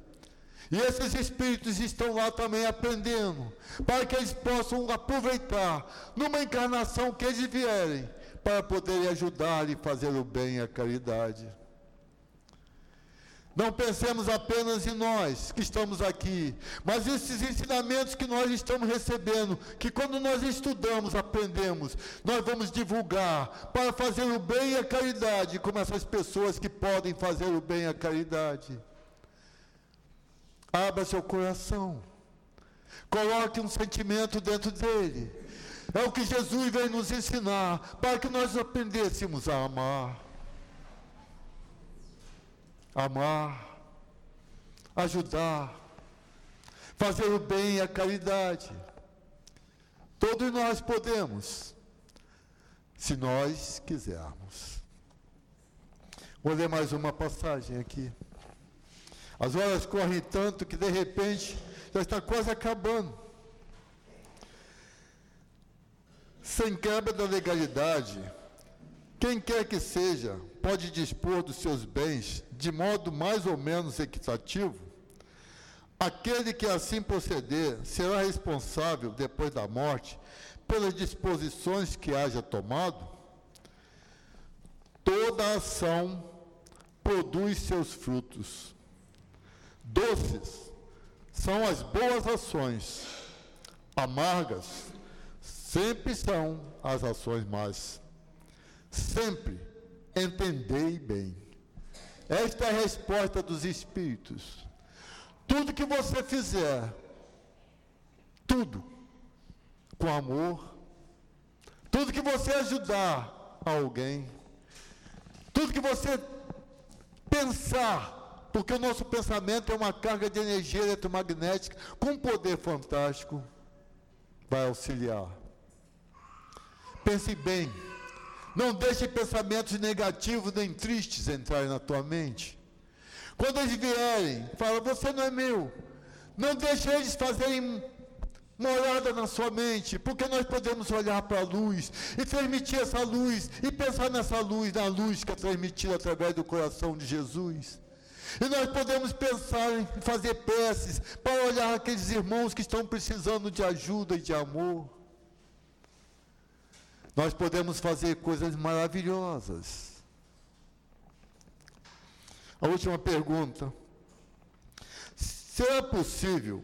Speaker 2: E esses espíritos estão lá também aprendendo, para que eles possam aproveitar numa encarnação que eles vierem, para poderem ajudar e fazer o bem e a caridade. Não pensemos apenas em nós que estamos aqui, mas esses ensinamentos que nós estamos recebendo, que quando nós estudamos, aprendemos, nós vamos divulgar para fazer o bem e a caridade, como essas pessoas que podem fazer o bem e a caridade. Abra seu coração, coloque um sentimento dentro dele. É o que Jesus veio nos ensinar, para que nós aprendêssemos a amar amar, ajudar, fazer o bem e a caridade. Todos nós podemos, se nós quisermos. Vou ler mais uma passagem aqui. As horas correm tanto que de repente já está quase acabando. Sem quebra da legalidade, quem quer que seja pode dispor dos seus bens de modo mais ou menos equitativo, aquele que assim proceder será responsável, depois da morte, pelas disposições que haja tomado. Toda ação produz seus frutos. Doces são as boas ações, amargas sempre são as ações más. Sempre entendei bem. Esta é a resposta dos Espíritos. Tudo que você fizer, tudo, com amor, tudo que você ajudar alguém, tudo que você pensar, porque o nosso pensamento é uma carga de energia eletromagnética com poder fantástico, vai auxiliar. Pense bem não deixe pensamentos negativos nem tristes entrarem na tua mente. Quando eles vierem, fala, você não é meu. Não deixe eles fazerem morada na sua mente, porque nós podemos olhar para a luz e transmitir essa luz e pensar nessa luz, na luz que é transmitida através do coração de Jesus. E nós podemos pensar em fazer peças para olhar aqueles irmãos que estão precisando de ajuda e de amor. Nós podemos fazer coisas maravilhosas. A última pergunta. Será possível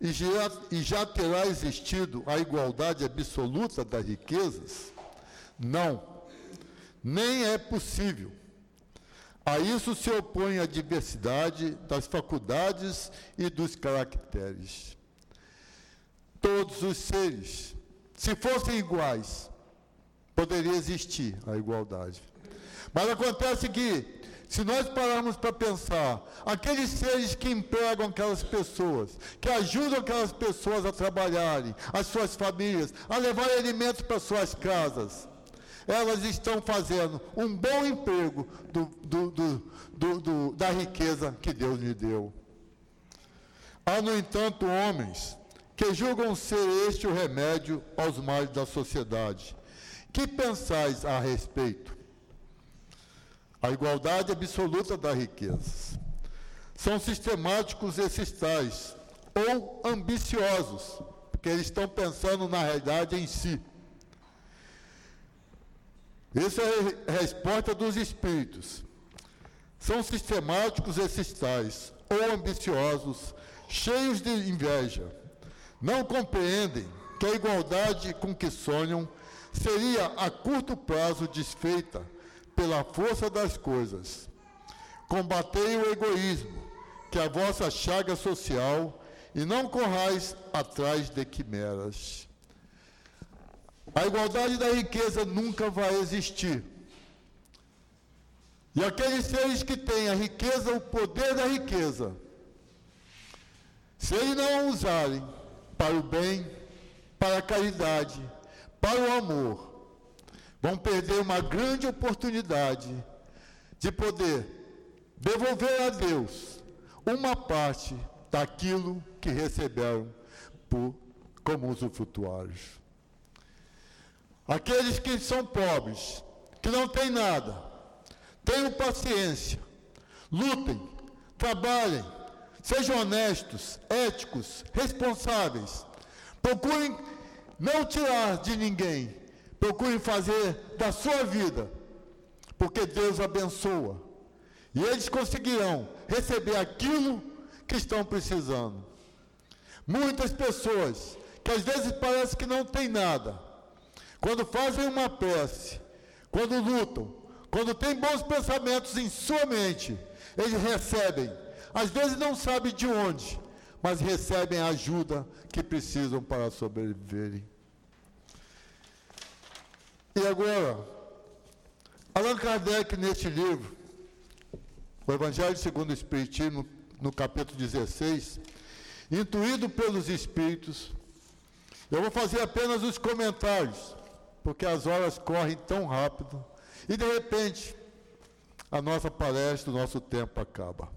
Speaker 2: e já, e já terá existido a igualdade absoluta das riquezas? Não, nem é possível. A isso se opõe a diversidade das faculdades e dos caracteres. Todos os seres, se fossem iguais, poderia existir a igualdade. Mas acontece que, se nós pararmos para pensar, aqueles seres que empregam aquelas pessoas, que ajudam aquelas pessoas a trabalharem, as suas famílias, a levar alimentos para suas casas, elas estão fazendo um bom emprego do, do, do, da riqueza que Deus lhe deu. Há, no entanto, homens que julgam ser este o remédio aos males da sociedade que pensais a respeito? A igualdade absoluta das riquezas. São sistemáticos esses tais, ou ambiciosos, porque eles estão pensando na realidade em si. Essa é a resposta dos espíritos. São sistemáticos esses tais, ou ambiciosos, cheios de inveja. Não compreendem que a igualdade com que sonham seria a curto prazo desfeita pela força das coisas. Combatei o egoísmo, que é a vossa chaga social, e não corrais atrás de quimeras. A igualdade da riqueza nunca vai existir. E aqueles seres que têm a riqueza, o poder da riqueza, se eles não usarem para o bem, para a caridade, para o amor, vão perder uma grande oportunidade de poder devolver a Deus uma parte daquilo que receberam por, como usufrutuários. Aqueles que são pobres, que não têm nada, tenham paciência, lutem, trabalhem, sejam honestos, éticos, responsáveis. Procurem não tirar de ninguém, procurem fazer da sua vida, porque Deus abençoa. E eles conseguirão receber aquilo que estão precisando. Muitas pessoas que às vezes parece que não tem nada, quando fazem uma prece, quando lutam, quando têm bons pensamentos em sua mente, eles recebem. Às vezes não sabem de onde, mas recebem a ajuda que precisam para sobreviverem. E agora, Allan Kardec, neste livro, o Evangelho segundo o Espiritismo, no capítulo 16, intuído pelos Espíritos, eu vou fazer apenas os comentários porque as horas correm tão rápido e de repente a nossa palestra, o nosso tempo acaba.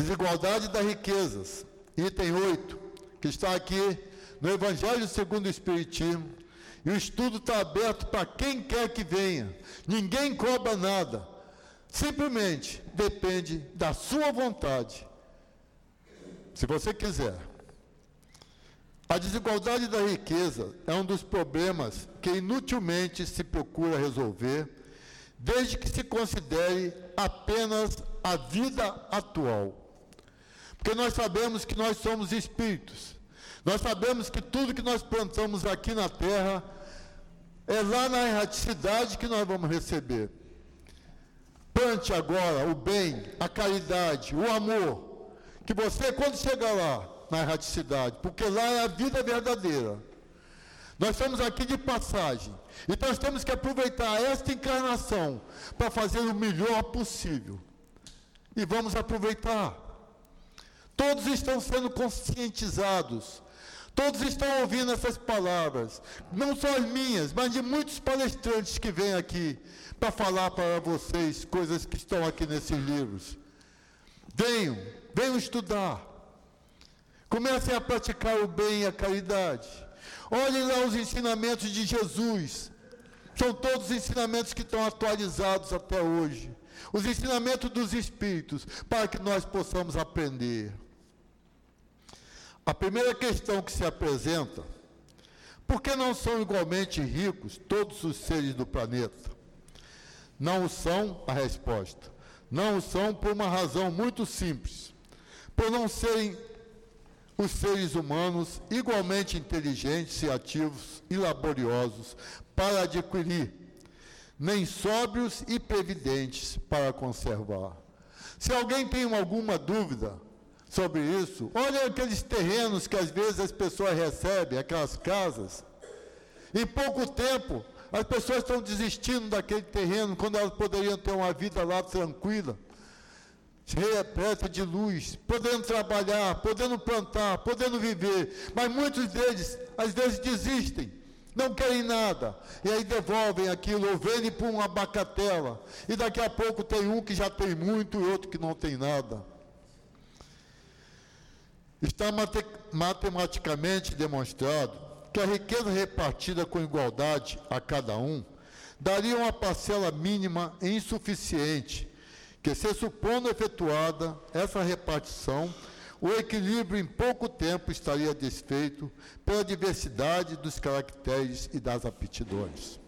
Speaker 2: Desigualdade das riquezas, item 8, que está aqui no Evangelho segundo o Espiritismo, e o estudo está aberto para quem quer que venha. Ninguém cobra nada. Simplesmente depende da sua vontade. Se você quiser. A desigualdade da riqueza é um dos problemas que inutilmente se procura resolver, desde que se considere apenas a vida atual. Porque nós sabemos que nós somos espíritos. Nós sabemos que tudo que nós plantamos aqui na terra é lá na erraticidade que nós vamos receber. Plante agora o bem, a caridade, o amor, que você, quando chegar lá, na erraticidade, porque lá é a vida verdadeira. Nós estamos aqui de passagem. Então nós temos que aproveitar esta encarnação para fazer o melhor possível. E vamos aproveitar. Todos estão sendo conscientizados. Todos estão ouvindo essas palavras. Não só as minhas, mas de muitos palestrantes que vêm aqui para falar para vocês coisas que estão aqui nesses livros. Venham, venham estudar. Comecem a praticar o bem e a caridade. Olhem lá os ensinamentos de Jesus. São todos ensinamentos que estão atualizados até hoje. Os ensinamentos dos Espíritos, para que nós possamos aprender. A primeira questão que se apresenta: por que não são igualmente ricos todos os seres do planeta? Não são, a resposta. Não são por uma razão muito simples. Por não serem os seres humanos igualmente inteligentes e ativos e laboriosos para adquirir, nem sóbrios e previdentes para conservar. Se alguém tem alguma dúvida sobre isso, olha aqueles terrenos que às vezes as pessoas recebem, aquelas casas. Em pouco tempo, as pessoas estão desistindo daquele terreno quando elas poderiam ter uma vida lá tranquila repleta de luz, podendo trabalhar, podendo plantar, podendo viver. Mas muitos deles, às vezes, desistem, não querem nada. E aí devolvem aquilo, ou vendem por uma bacatela. E daqui a pouco tem um que já tem muito e outro que não tem nada. Está mate matematicamente demonstrado que a riqueza repartida com igualdade a cada um daria uma parcela mínima insuficiente que se supondo efetuada essa repartição, o equilíbrio em pouco tempo estaria desfeito pela diversidade dos caracteres e das aptidões.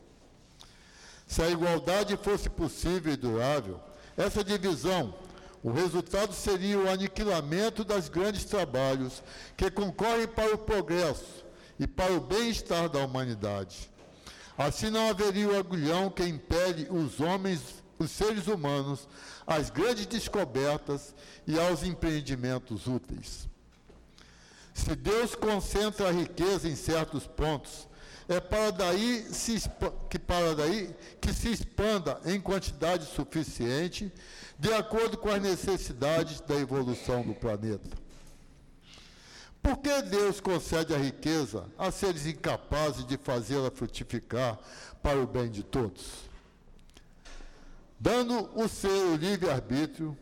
Speaker 2: Se a igualdade fosse possível e durável, essa divisão, o resultado seria o aniquilamento dos grandes trabalhos que concorrem para o progresso e para o bem-estar da humanidade. Assim não haveria o agulhão que impele os homens, os seres humanos, às grandes descobertas e aos empreendimentos úteis. Se Deus concentra a riqueza em certos pontos, é para daí se, que para daí que se expanda em quantidade suficiente, de acordo com as necessidades da evolução do planeta. Por que Deus concede a riqueza a seres incapazes de fazê-la frutificar para o bem de todos? Dando o seu livre-arbítrio,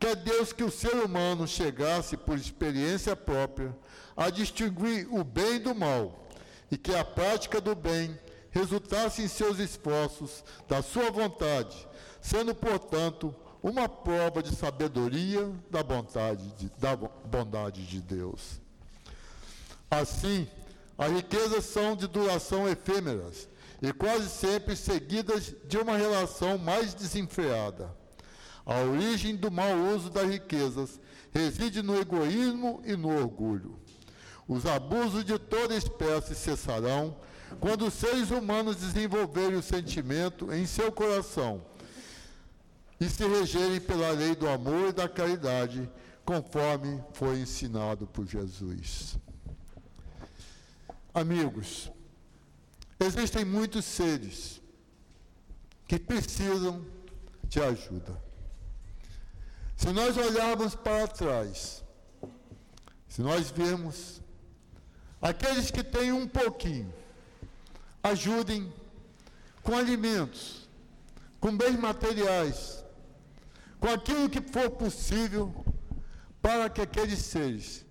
Speaker 2: quer Deus que o ser humano chegasse, por experiência própria, a distinguir o bem do mal e que a prática do bem resultasse em seus esforços, da sua vontade, sendo, portanto, uma prova de sabedoria da bondade de, da bondade de Deus. Assim, as riquezas são de duração efêmeras e quase sempre seguidas de uma relação mais desenfreada. A origem do mau uso das riquezas reside no egoísmo e no orgulho. Os abusos de toda espécie cessarão quando os seres humanos desenvolverem o sentimento em seu coração e se regerem pela lei do amor e da caridade, conforme foi ensinado por Jesus. Amigos, existem muitos seres que precisam de ajuda. Se nós olharmos para trás, se nós virmos aqueles que têm um pouquinho, ajudem com alimentos, com bens materiais, com aquilo que for possível para que aqueles seres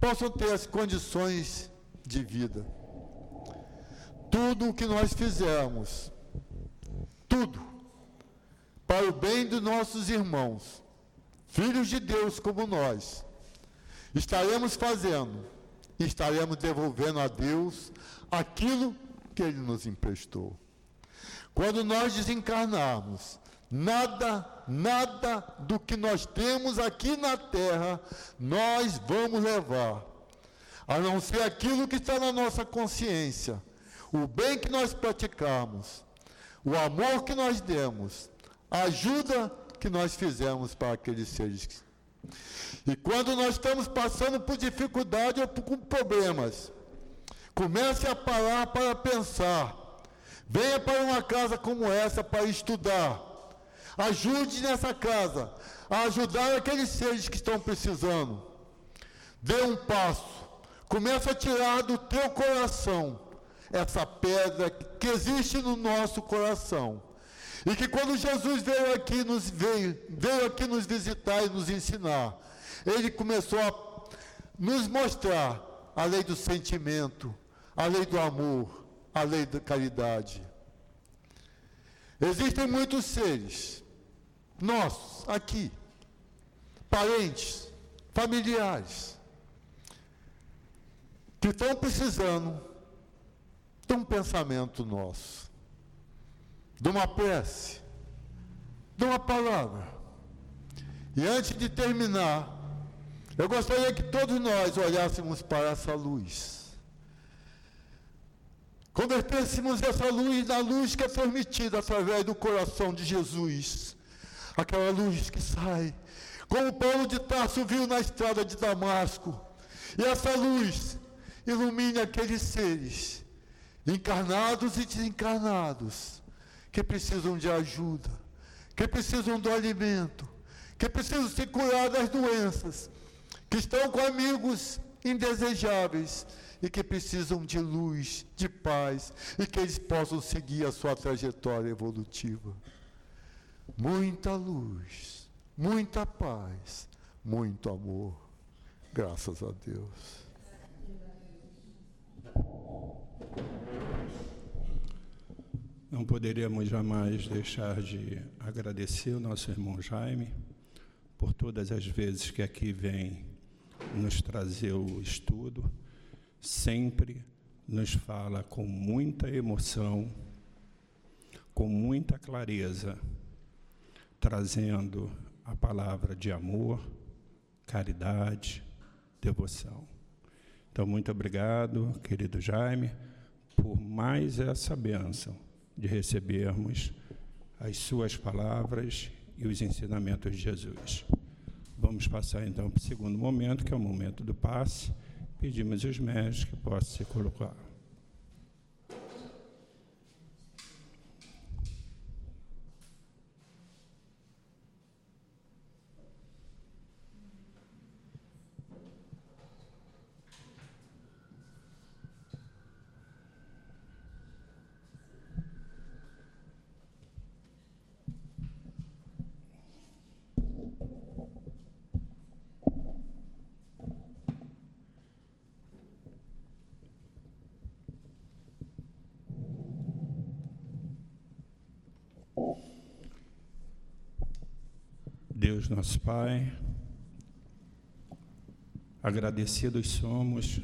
Speaker 2: possam ter as condições de vida. Tudo o que nós fizermos, tudo, para o bem dos nossos irmãos, filhos de Deus como nós, estaremos fazendo, estaremos devolvendo a Deus aquilo que Ele nos emprestou. Quando nós desencarnarmos, nada, nada do que nós temos aqui na terra, nós vamos levar a não ser aquilo que está na nossa consciência, o bem que nós praticamos, o amor que nós demos, a ajuda que nós fizemos para aqueles seres. E quando nós estamos passando por dificuldade ou por problemas, comece a parar para pensar. Venha para uma casa como essa para estudar. Ajude nessa casa a ajudar aqueles seres que estão precisando. Dê um passo. Começa a tirar do teu coração essa pedra que existe no nosso coração. E que quando Jesus veio aqui nos veio, veio aqui nos visitar e nos ensinar, ele começou a nos mostrar a lei do sentimento, a lei do amor, a lei da caridade. Existem muitos seres, nós, aqui, parentes, familiares, que estão precisando de um pensamento nosso, de uma prece, de uma palavra. E antes de terminar, eu gostaria que todos nós olhássemos para essa luz. Convertêssemos essa luz na luz que é transmitida através do coração de Jesus. Aquela luz que sai, como Paulo de Tarso viu na estrada de Damasco. E essa luz ilumine aqueles seres, encarnados e desencarnados, que precisam de ajuda, que precisam do alimento, que precisam se curar das doenças, que estão com amigos indesejáveis e que precisam de luz, de paz e que eles possam seguir a sua trajetória evolutiva. Muita luz, muita paz, muito amor. Graças a Deus.
Speaker 1: Não poderíamos jamais deixar de agradecer o nosso irmão Jaime por todas as vezes que aqui vem nos trazer o estudo, sempre nos fala com muita emoção, com muita clareza, trazendo a palavra de amor, caridade, devoção. Então, muito obrigado, querido Jaime, por mais essa bênção de recebermos as suas palavras e os ensinamentos de Jesus. Vamos passar então para o segundo momento, que é o momento do passe. Pedimos aos médicos que possam se colocar. Deus nosso Pai, agradecidos somos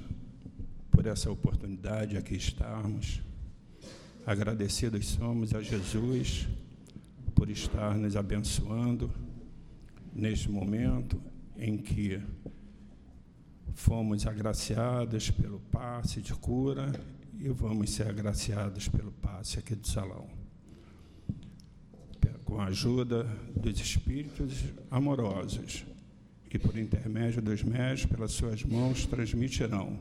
Speaker 1: por essa oportunidade de aqui estarmos, agradecidos somos a Jesus por estar nos abençoando neste momento em que fomos agraciados pelo passe de cura e vamos ser agraciados pelo passe aqui do salão a ajuda dos espíritos amorosos, que por intermédio dos médios, pelas suas mãos, transmitirão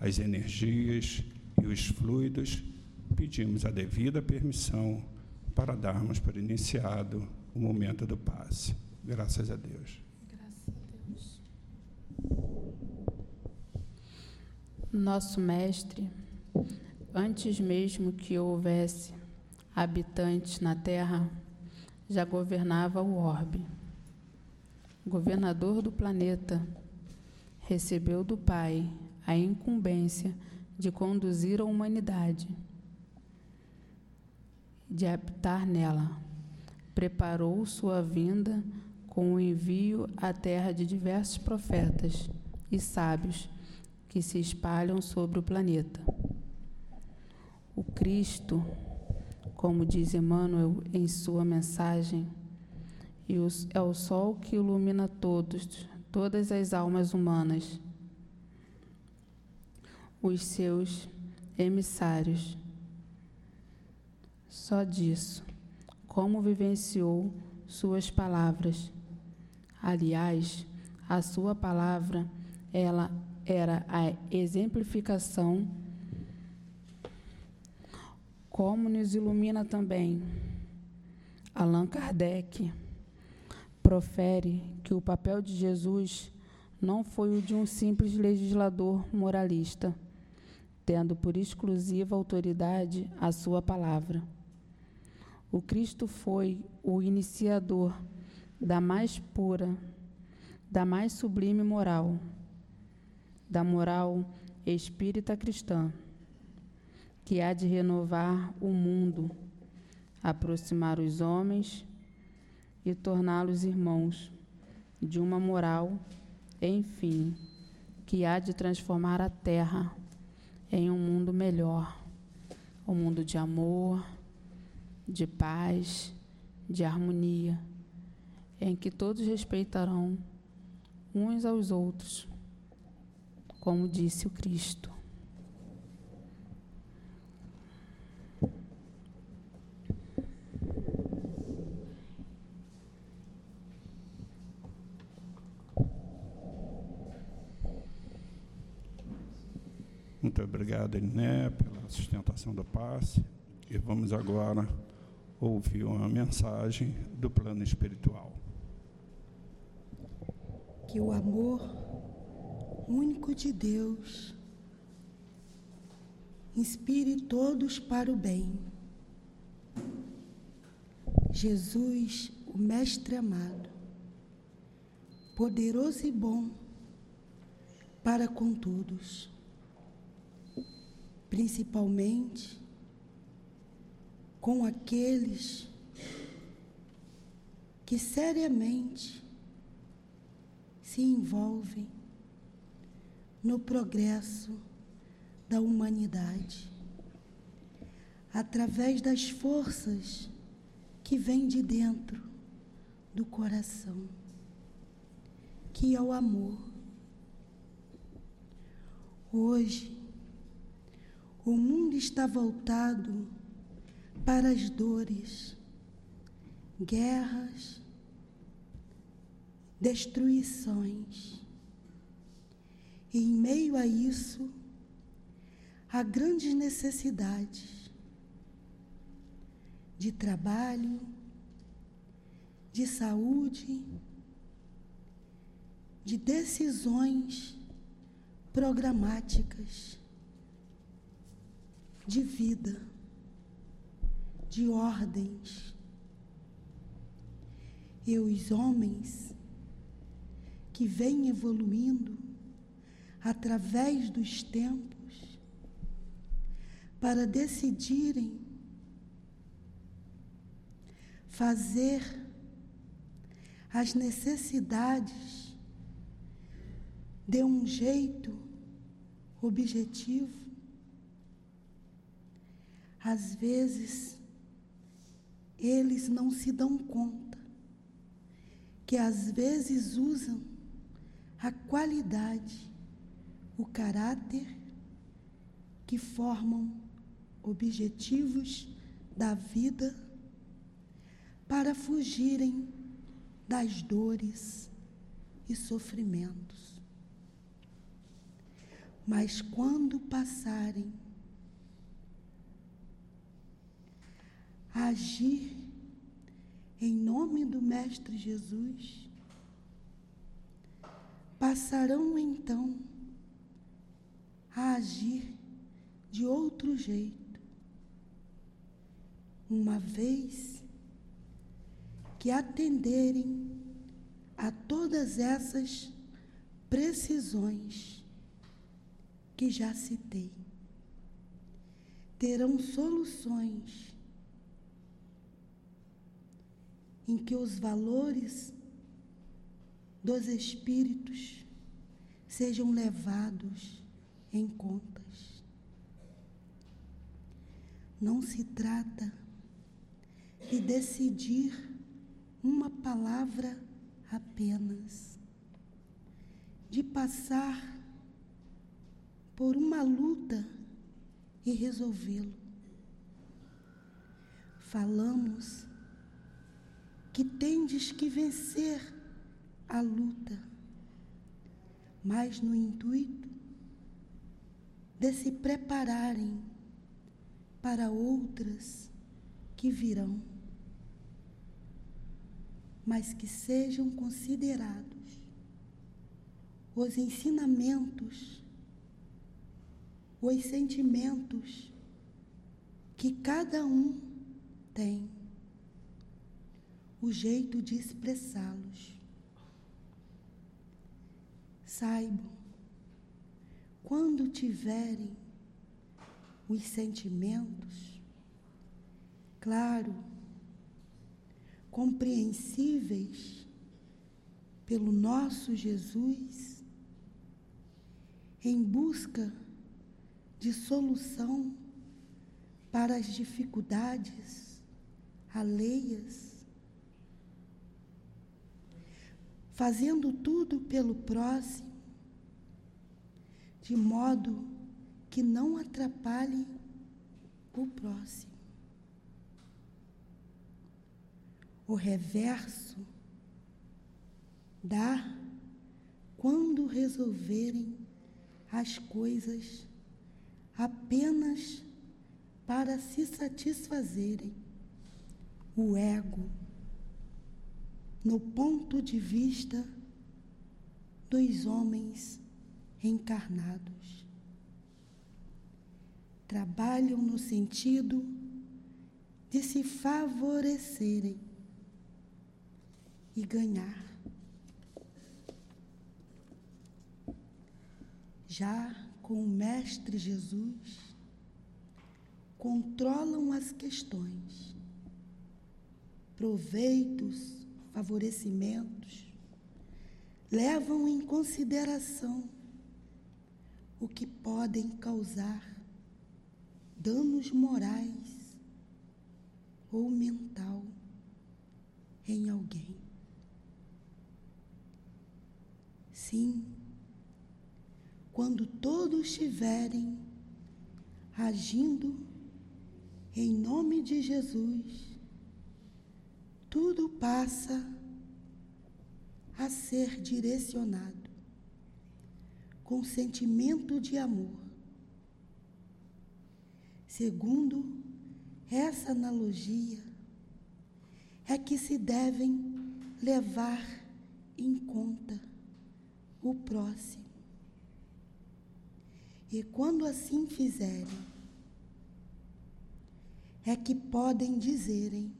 Speaker 1: as energias e os fluidos, pedimos a devida permissão para darmos por iniciado o momento do passe. Graças a Deus. Graças a Deus.
Speaker 3: Nosso Mestre, antes mesmo que houvesse habitantes na terra, já governava o orbe. Governador do planeta, recebeu do Pai a incumbência de conduzir a humanidade, de habitar nela. Preparou sua vinda com o envio à terra de diversos profetas e sábios que se espalham sobre o planeta. O Cristo como diz Emmanuel em sua mensagem, e é o sol que ilumina todos, todas as almas humanas, os seus emissários. Só disso, como vivenciou suas palavras. Aliás, a sua palavra, ela era a exemplificação como nos ilumina também Allan Kardec, profere que o papel de Jesus não foi o de um simples legislador moralista, tendo por exclusiva autoridade a sua palavra. O Cristo foi o iniciador da mais pura, da mais sublime moral, da moral espírita cristã que há de renovar o mundo, aproximar os homens e torná-los irmãos de uma moral, enfim, que há de transformar a terra em um mundo melhor, um mundo de amor, de paz, de harmonia, em que todos respeitarão uns aos outros, como disse o Cristo.
Speaker 1: Muito obrigado, Eliné, pela sustentação do passe. E vamos agora ouvir uma mensagem do plano espiritual.
Speaker 4: Que o amor único de Deus inspire todos para o bem. Jesus, o Mestre amado, poderoso e bom para com todos principalmente com aqueles que seriamente se envolvem no progresso da humanidade. através das forças que vêm de dentro do coração, que é o amor. Hoje, o mundo está voltado para as dores, guerras, destruições. E em meio a isso, há grandes necessidades de trabalho, de saúde, de decisões programáticas, de vida, de ordens. E os homens que vêm evoluindo através dos tempos para decidirem fazer as necessidades de um jeito objetivo. Às vezes, eles não se dão conta que às vezes usam a qualidade, o caráter que formam objetivos da vida para fugirem das dores e sofrimentos. Mas quando passarem a agir em nome do Mestre Jesus, passarão então a agir de outro jeito, uma vez que atenderem a todas essas precisões que já citei. Terão soluções em que os valores dos espíritos sejam levados em contas. Não se trata de decidir uma palavra apenas, de passar por uma luta e resolvê-lo. Falamos que tendes que vencer a luta, mas no intuito de se prepararem para outras que virão mas que sejam considerados os ensinamentos, os sentimentos que cada um tem, o jeito de expressá-los. Saibam, quando tiverem os sentimentos, claro, compreensíveis pelo nosso Jesus, em busca de solução para as dificuldades alheias, fazendo tudo pelo próximo, de modo que não atrapalhe o próximo. o reverso dá quando resolverem as coisas apenas para se satisfazerem o ego no ponto de vista dos homens encarnados. Trabalham no sentido de se favorecerem e ganhar. Já com o Mestre Jesus, controlam as questões, proveitos, favorecimentos, levam em consideração o que podem causar danos morais ou mental em alguém. Sim, quando todos estiverem agindo em nome de Jesus, tudo passa a ser direcionado com sentimento de amor. Segundo essa analogia, é que se devem levar em conta o próximo. E quando assim fizerem, é que podem dizerem: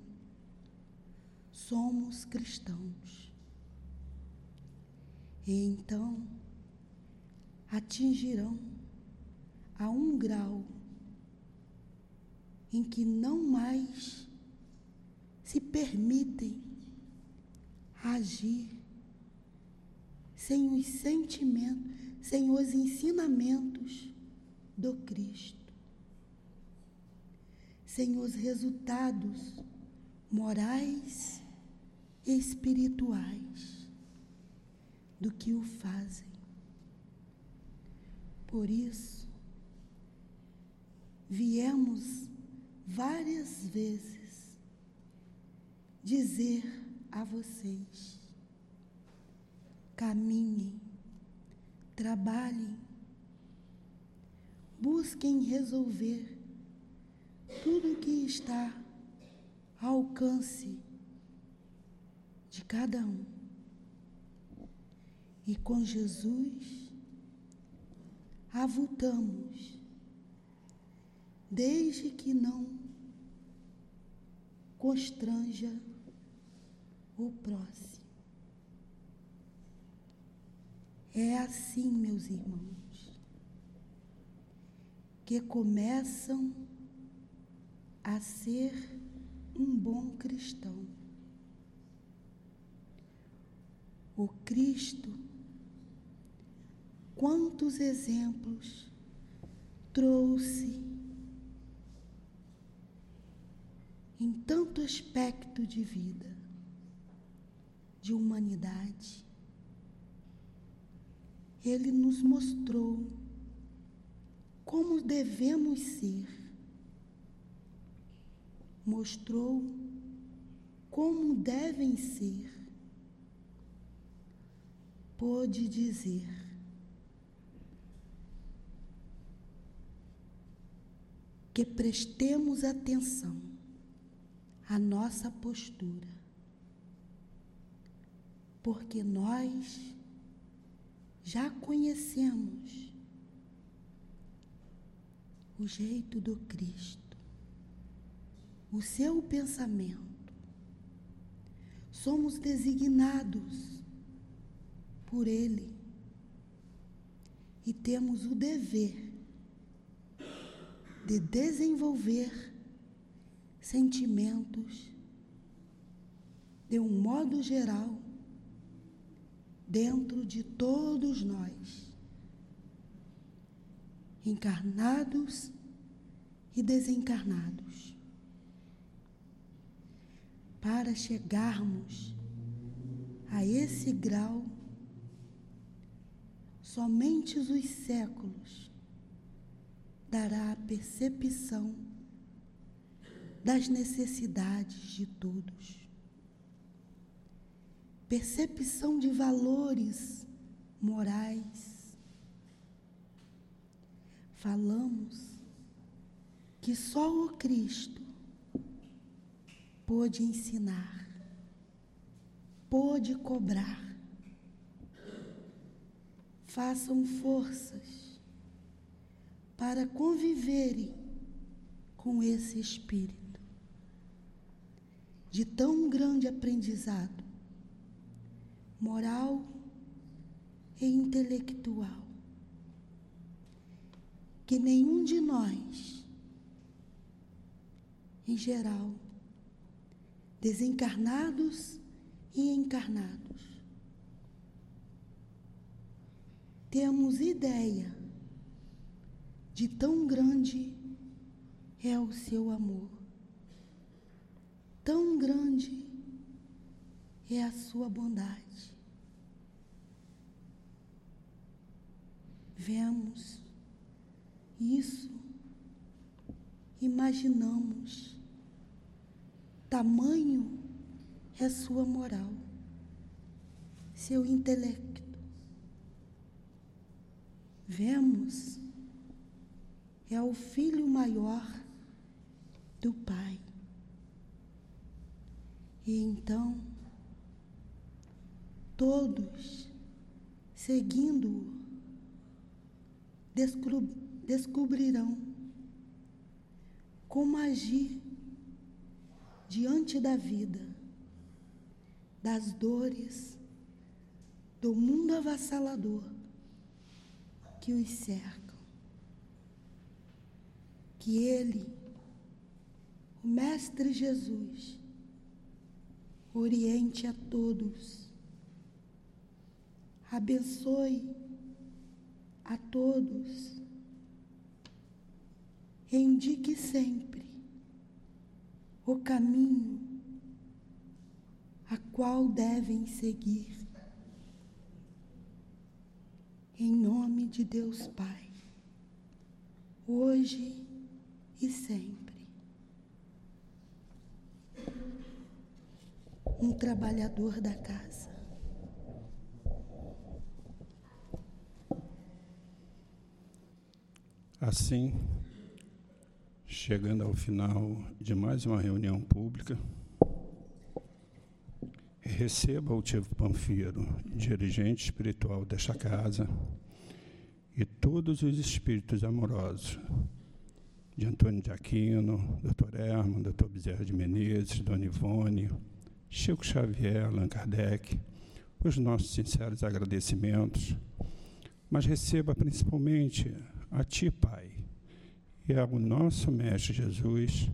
Speaker 4: somos cristãos. E então atingirão a um grau em que não mais se permitem agir sem os sentimentos, sem os ensinamentos do Cristo, sem os resultados morais espirituais do que o fazem. Por isso, viemos várias vezes dizer a vocês: caminhem, trabalhem, busquem resolver tudo o que está ao alcance de cada um. E com Jesus, avultamos, desde que não constranja o próximo. É assim, meus irmãos, que começam a ser um bom cristão. O Cristo. Quantos exemplos trouxe em tanto aspecto de vida, de humanidade. Ele nos mostrou como devemos ser, mostrou como devem ser, pôde dizer que prestemos atenção à nossa postura, porque nós já conhecemos o jeito do Cristo, o seu pensamento. Somos designados por Ele. E temos o dever de desenvolver sentimentos de um modo geral dentro de todos nós, encarnados e desencarnados, para chegarmos a esse grau, somente os séculos dará a percepção das necessidades de todos. Percepção de valores morais. Falamos que só o Cristo pôde ensinar, pôde cobrar. Façam forças para conviverem com esse espírito. De tão grande aprendizado moral e intelectual que nenhum de nós, em geral, desencarnados e encarnados, temos ideia de tão grande é o seu amor. tão grande é a sua bondade. Vemos isso, imaginamos, tamanho é sua moral, seu intelecto. Vemos é o filho maior do Pai. E então, todos, seguindo-o, descobrirão como agir diante da vida, das dores, do mundo avassalador que os cercam. Que Ele, o Mestre Jesus, oriente a todos, abençoe a todos, indique sempre o caminho a qual devem seguir. Em nome de Deus Pai, hoje e sempre. um trabalhador da casa.
Speaker 1: Assim, chegando ao final de mais uma reunião pública, receba o Tivo Panfiro, dirigente espiritual desta casa, e todos os espíritos amorosos de Antônio de Aquino, Dr. Herman, Dr. Bezerra de Menezes, Dona Ivone, Chico Xavier, Allan Kardec, os nossos sinceros agradecimentos, mas receba principalmente a Ti, Pai, e ao nosso Mestre Jesus,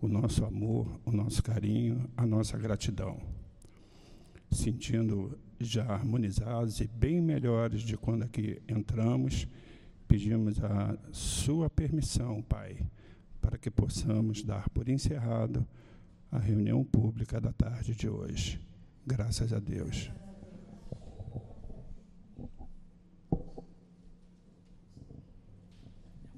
Speaker 1: o nosso amor, o nosso carinho, a nossa gratidão. Sentindo já harmonizados e bem melhores de quando aqui entramos, pedimos a Sua permissão, Pai, para que possamos dar por encerrado a reunião pública da tarde de hoje. Graças a Deus.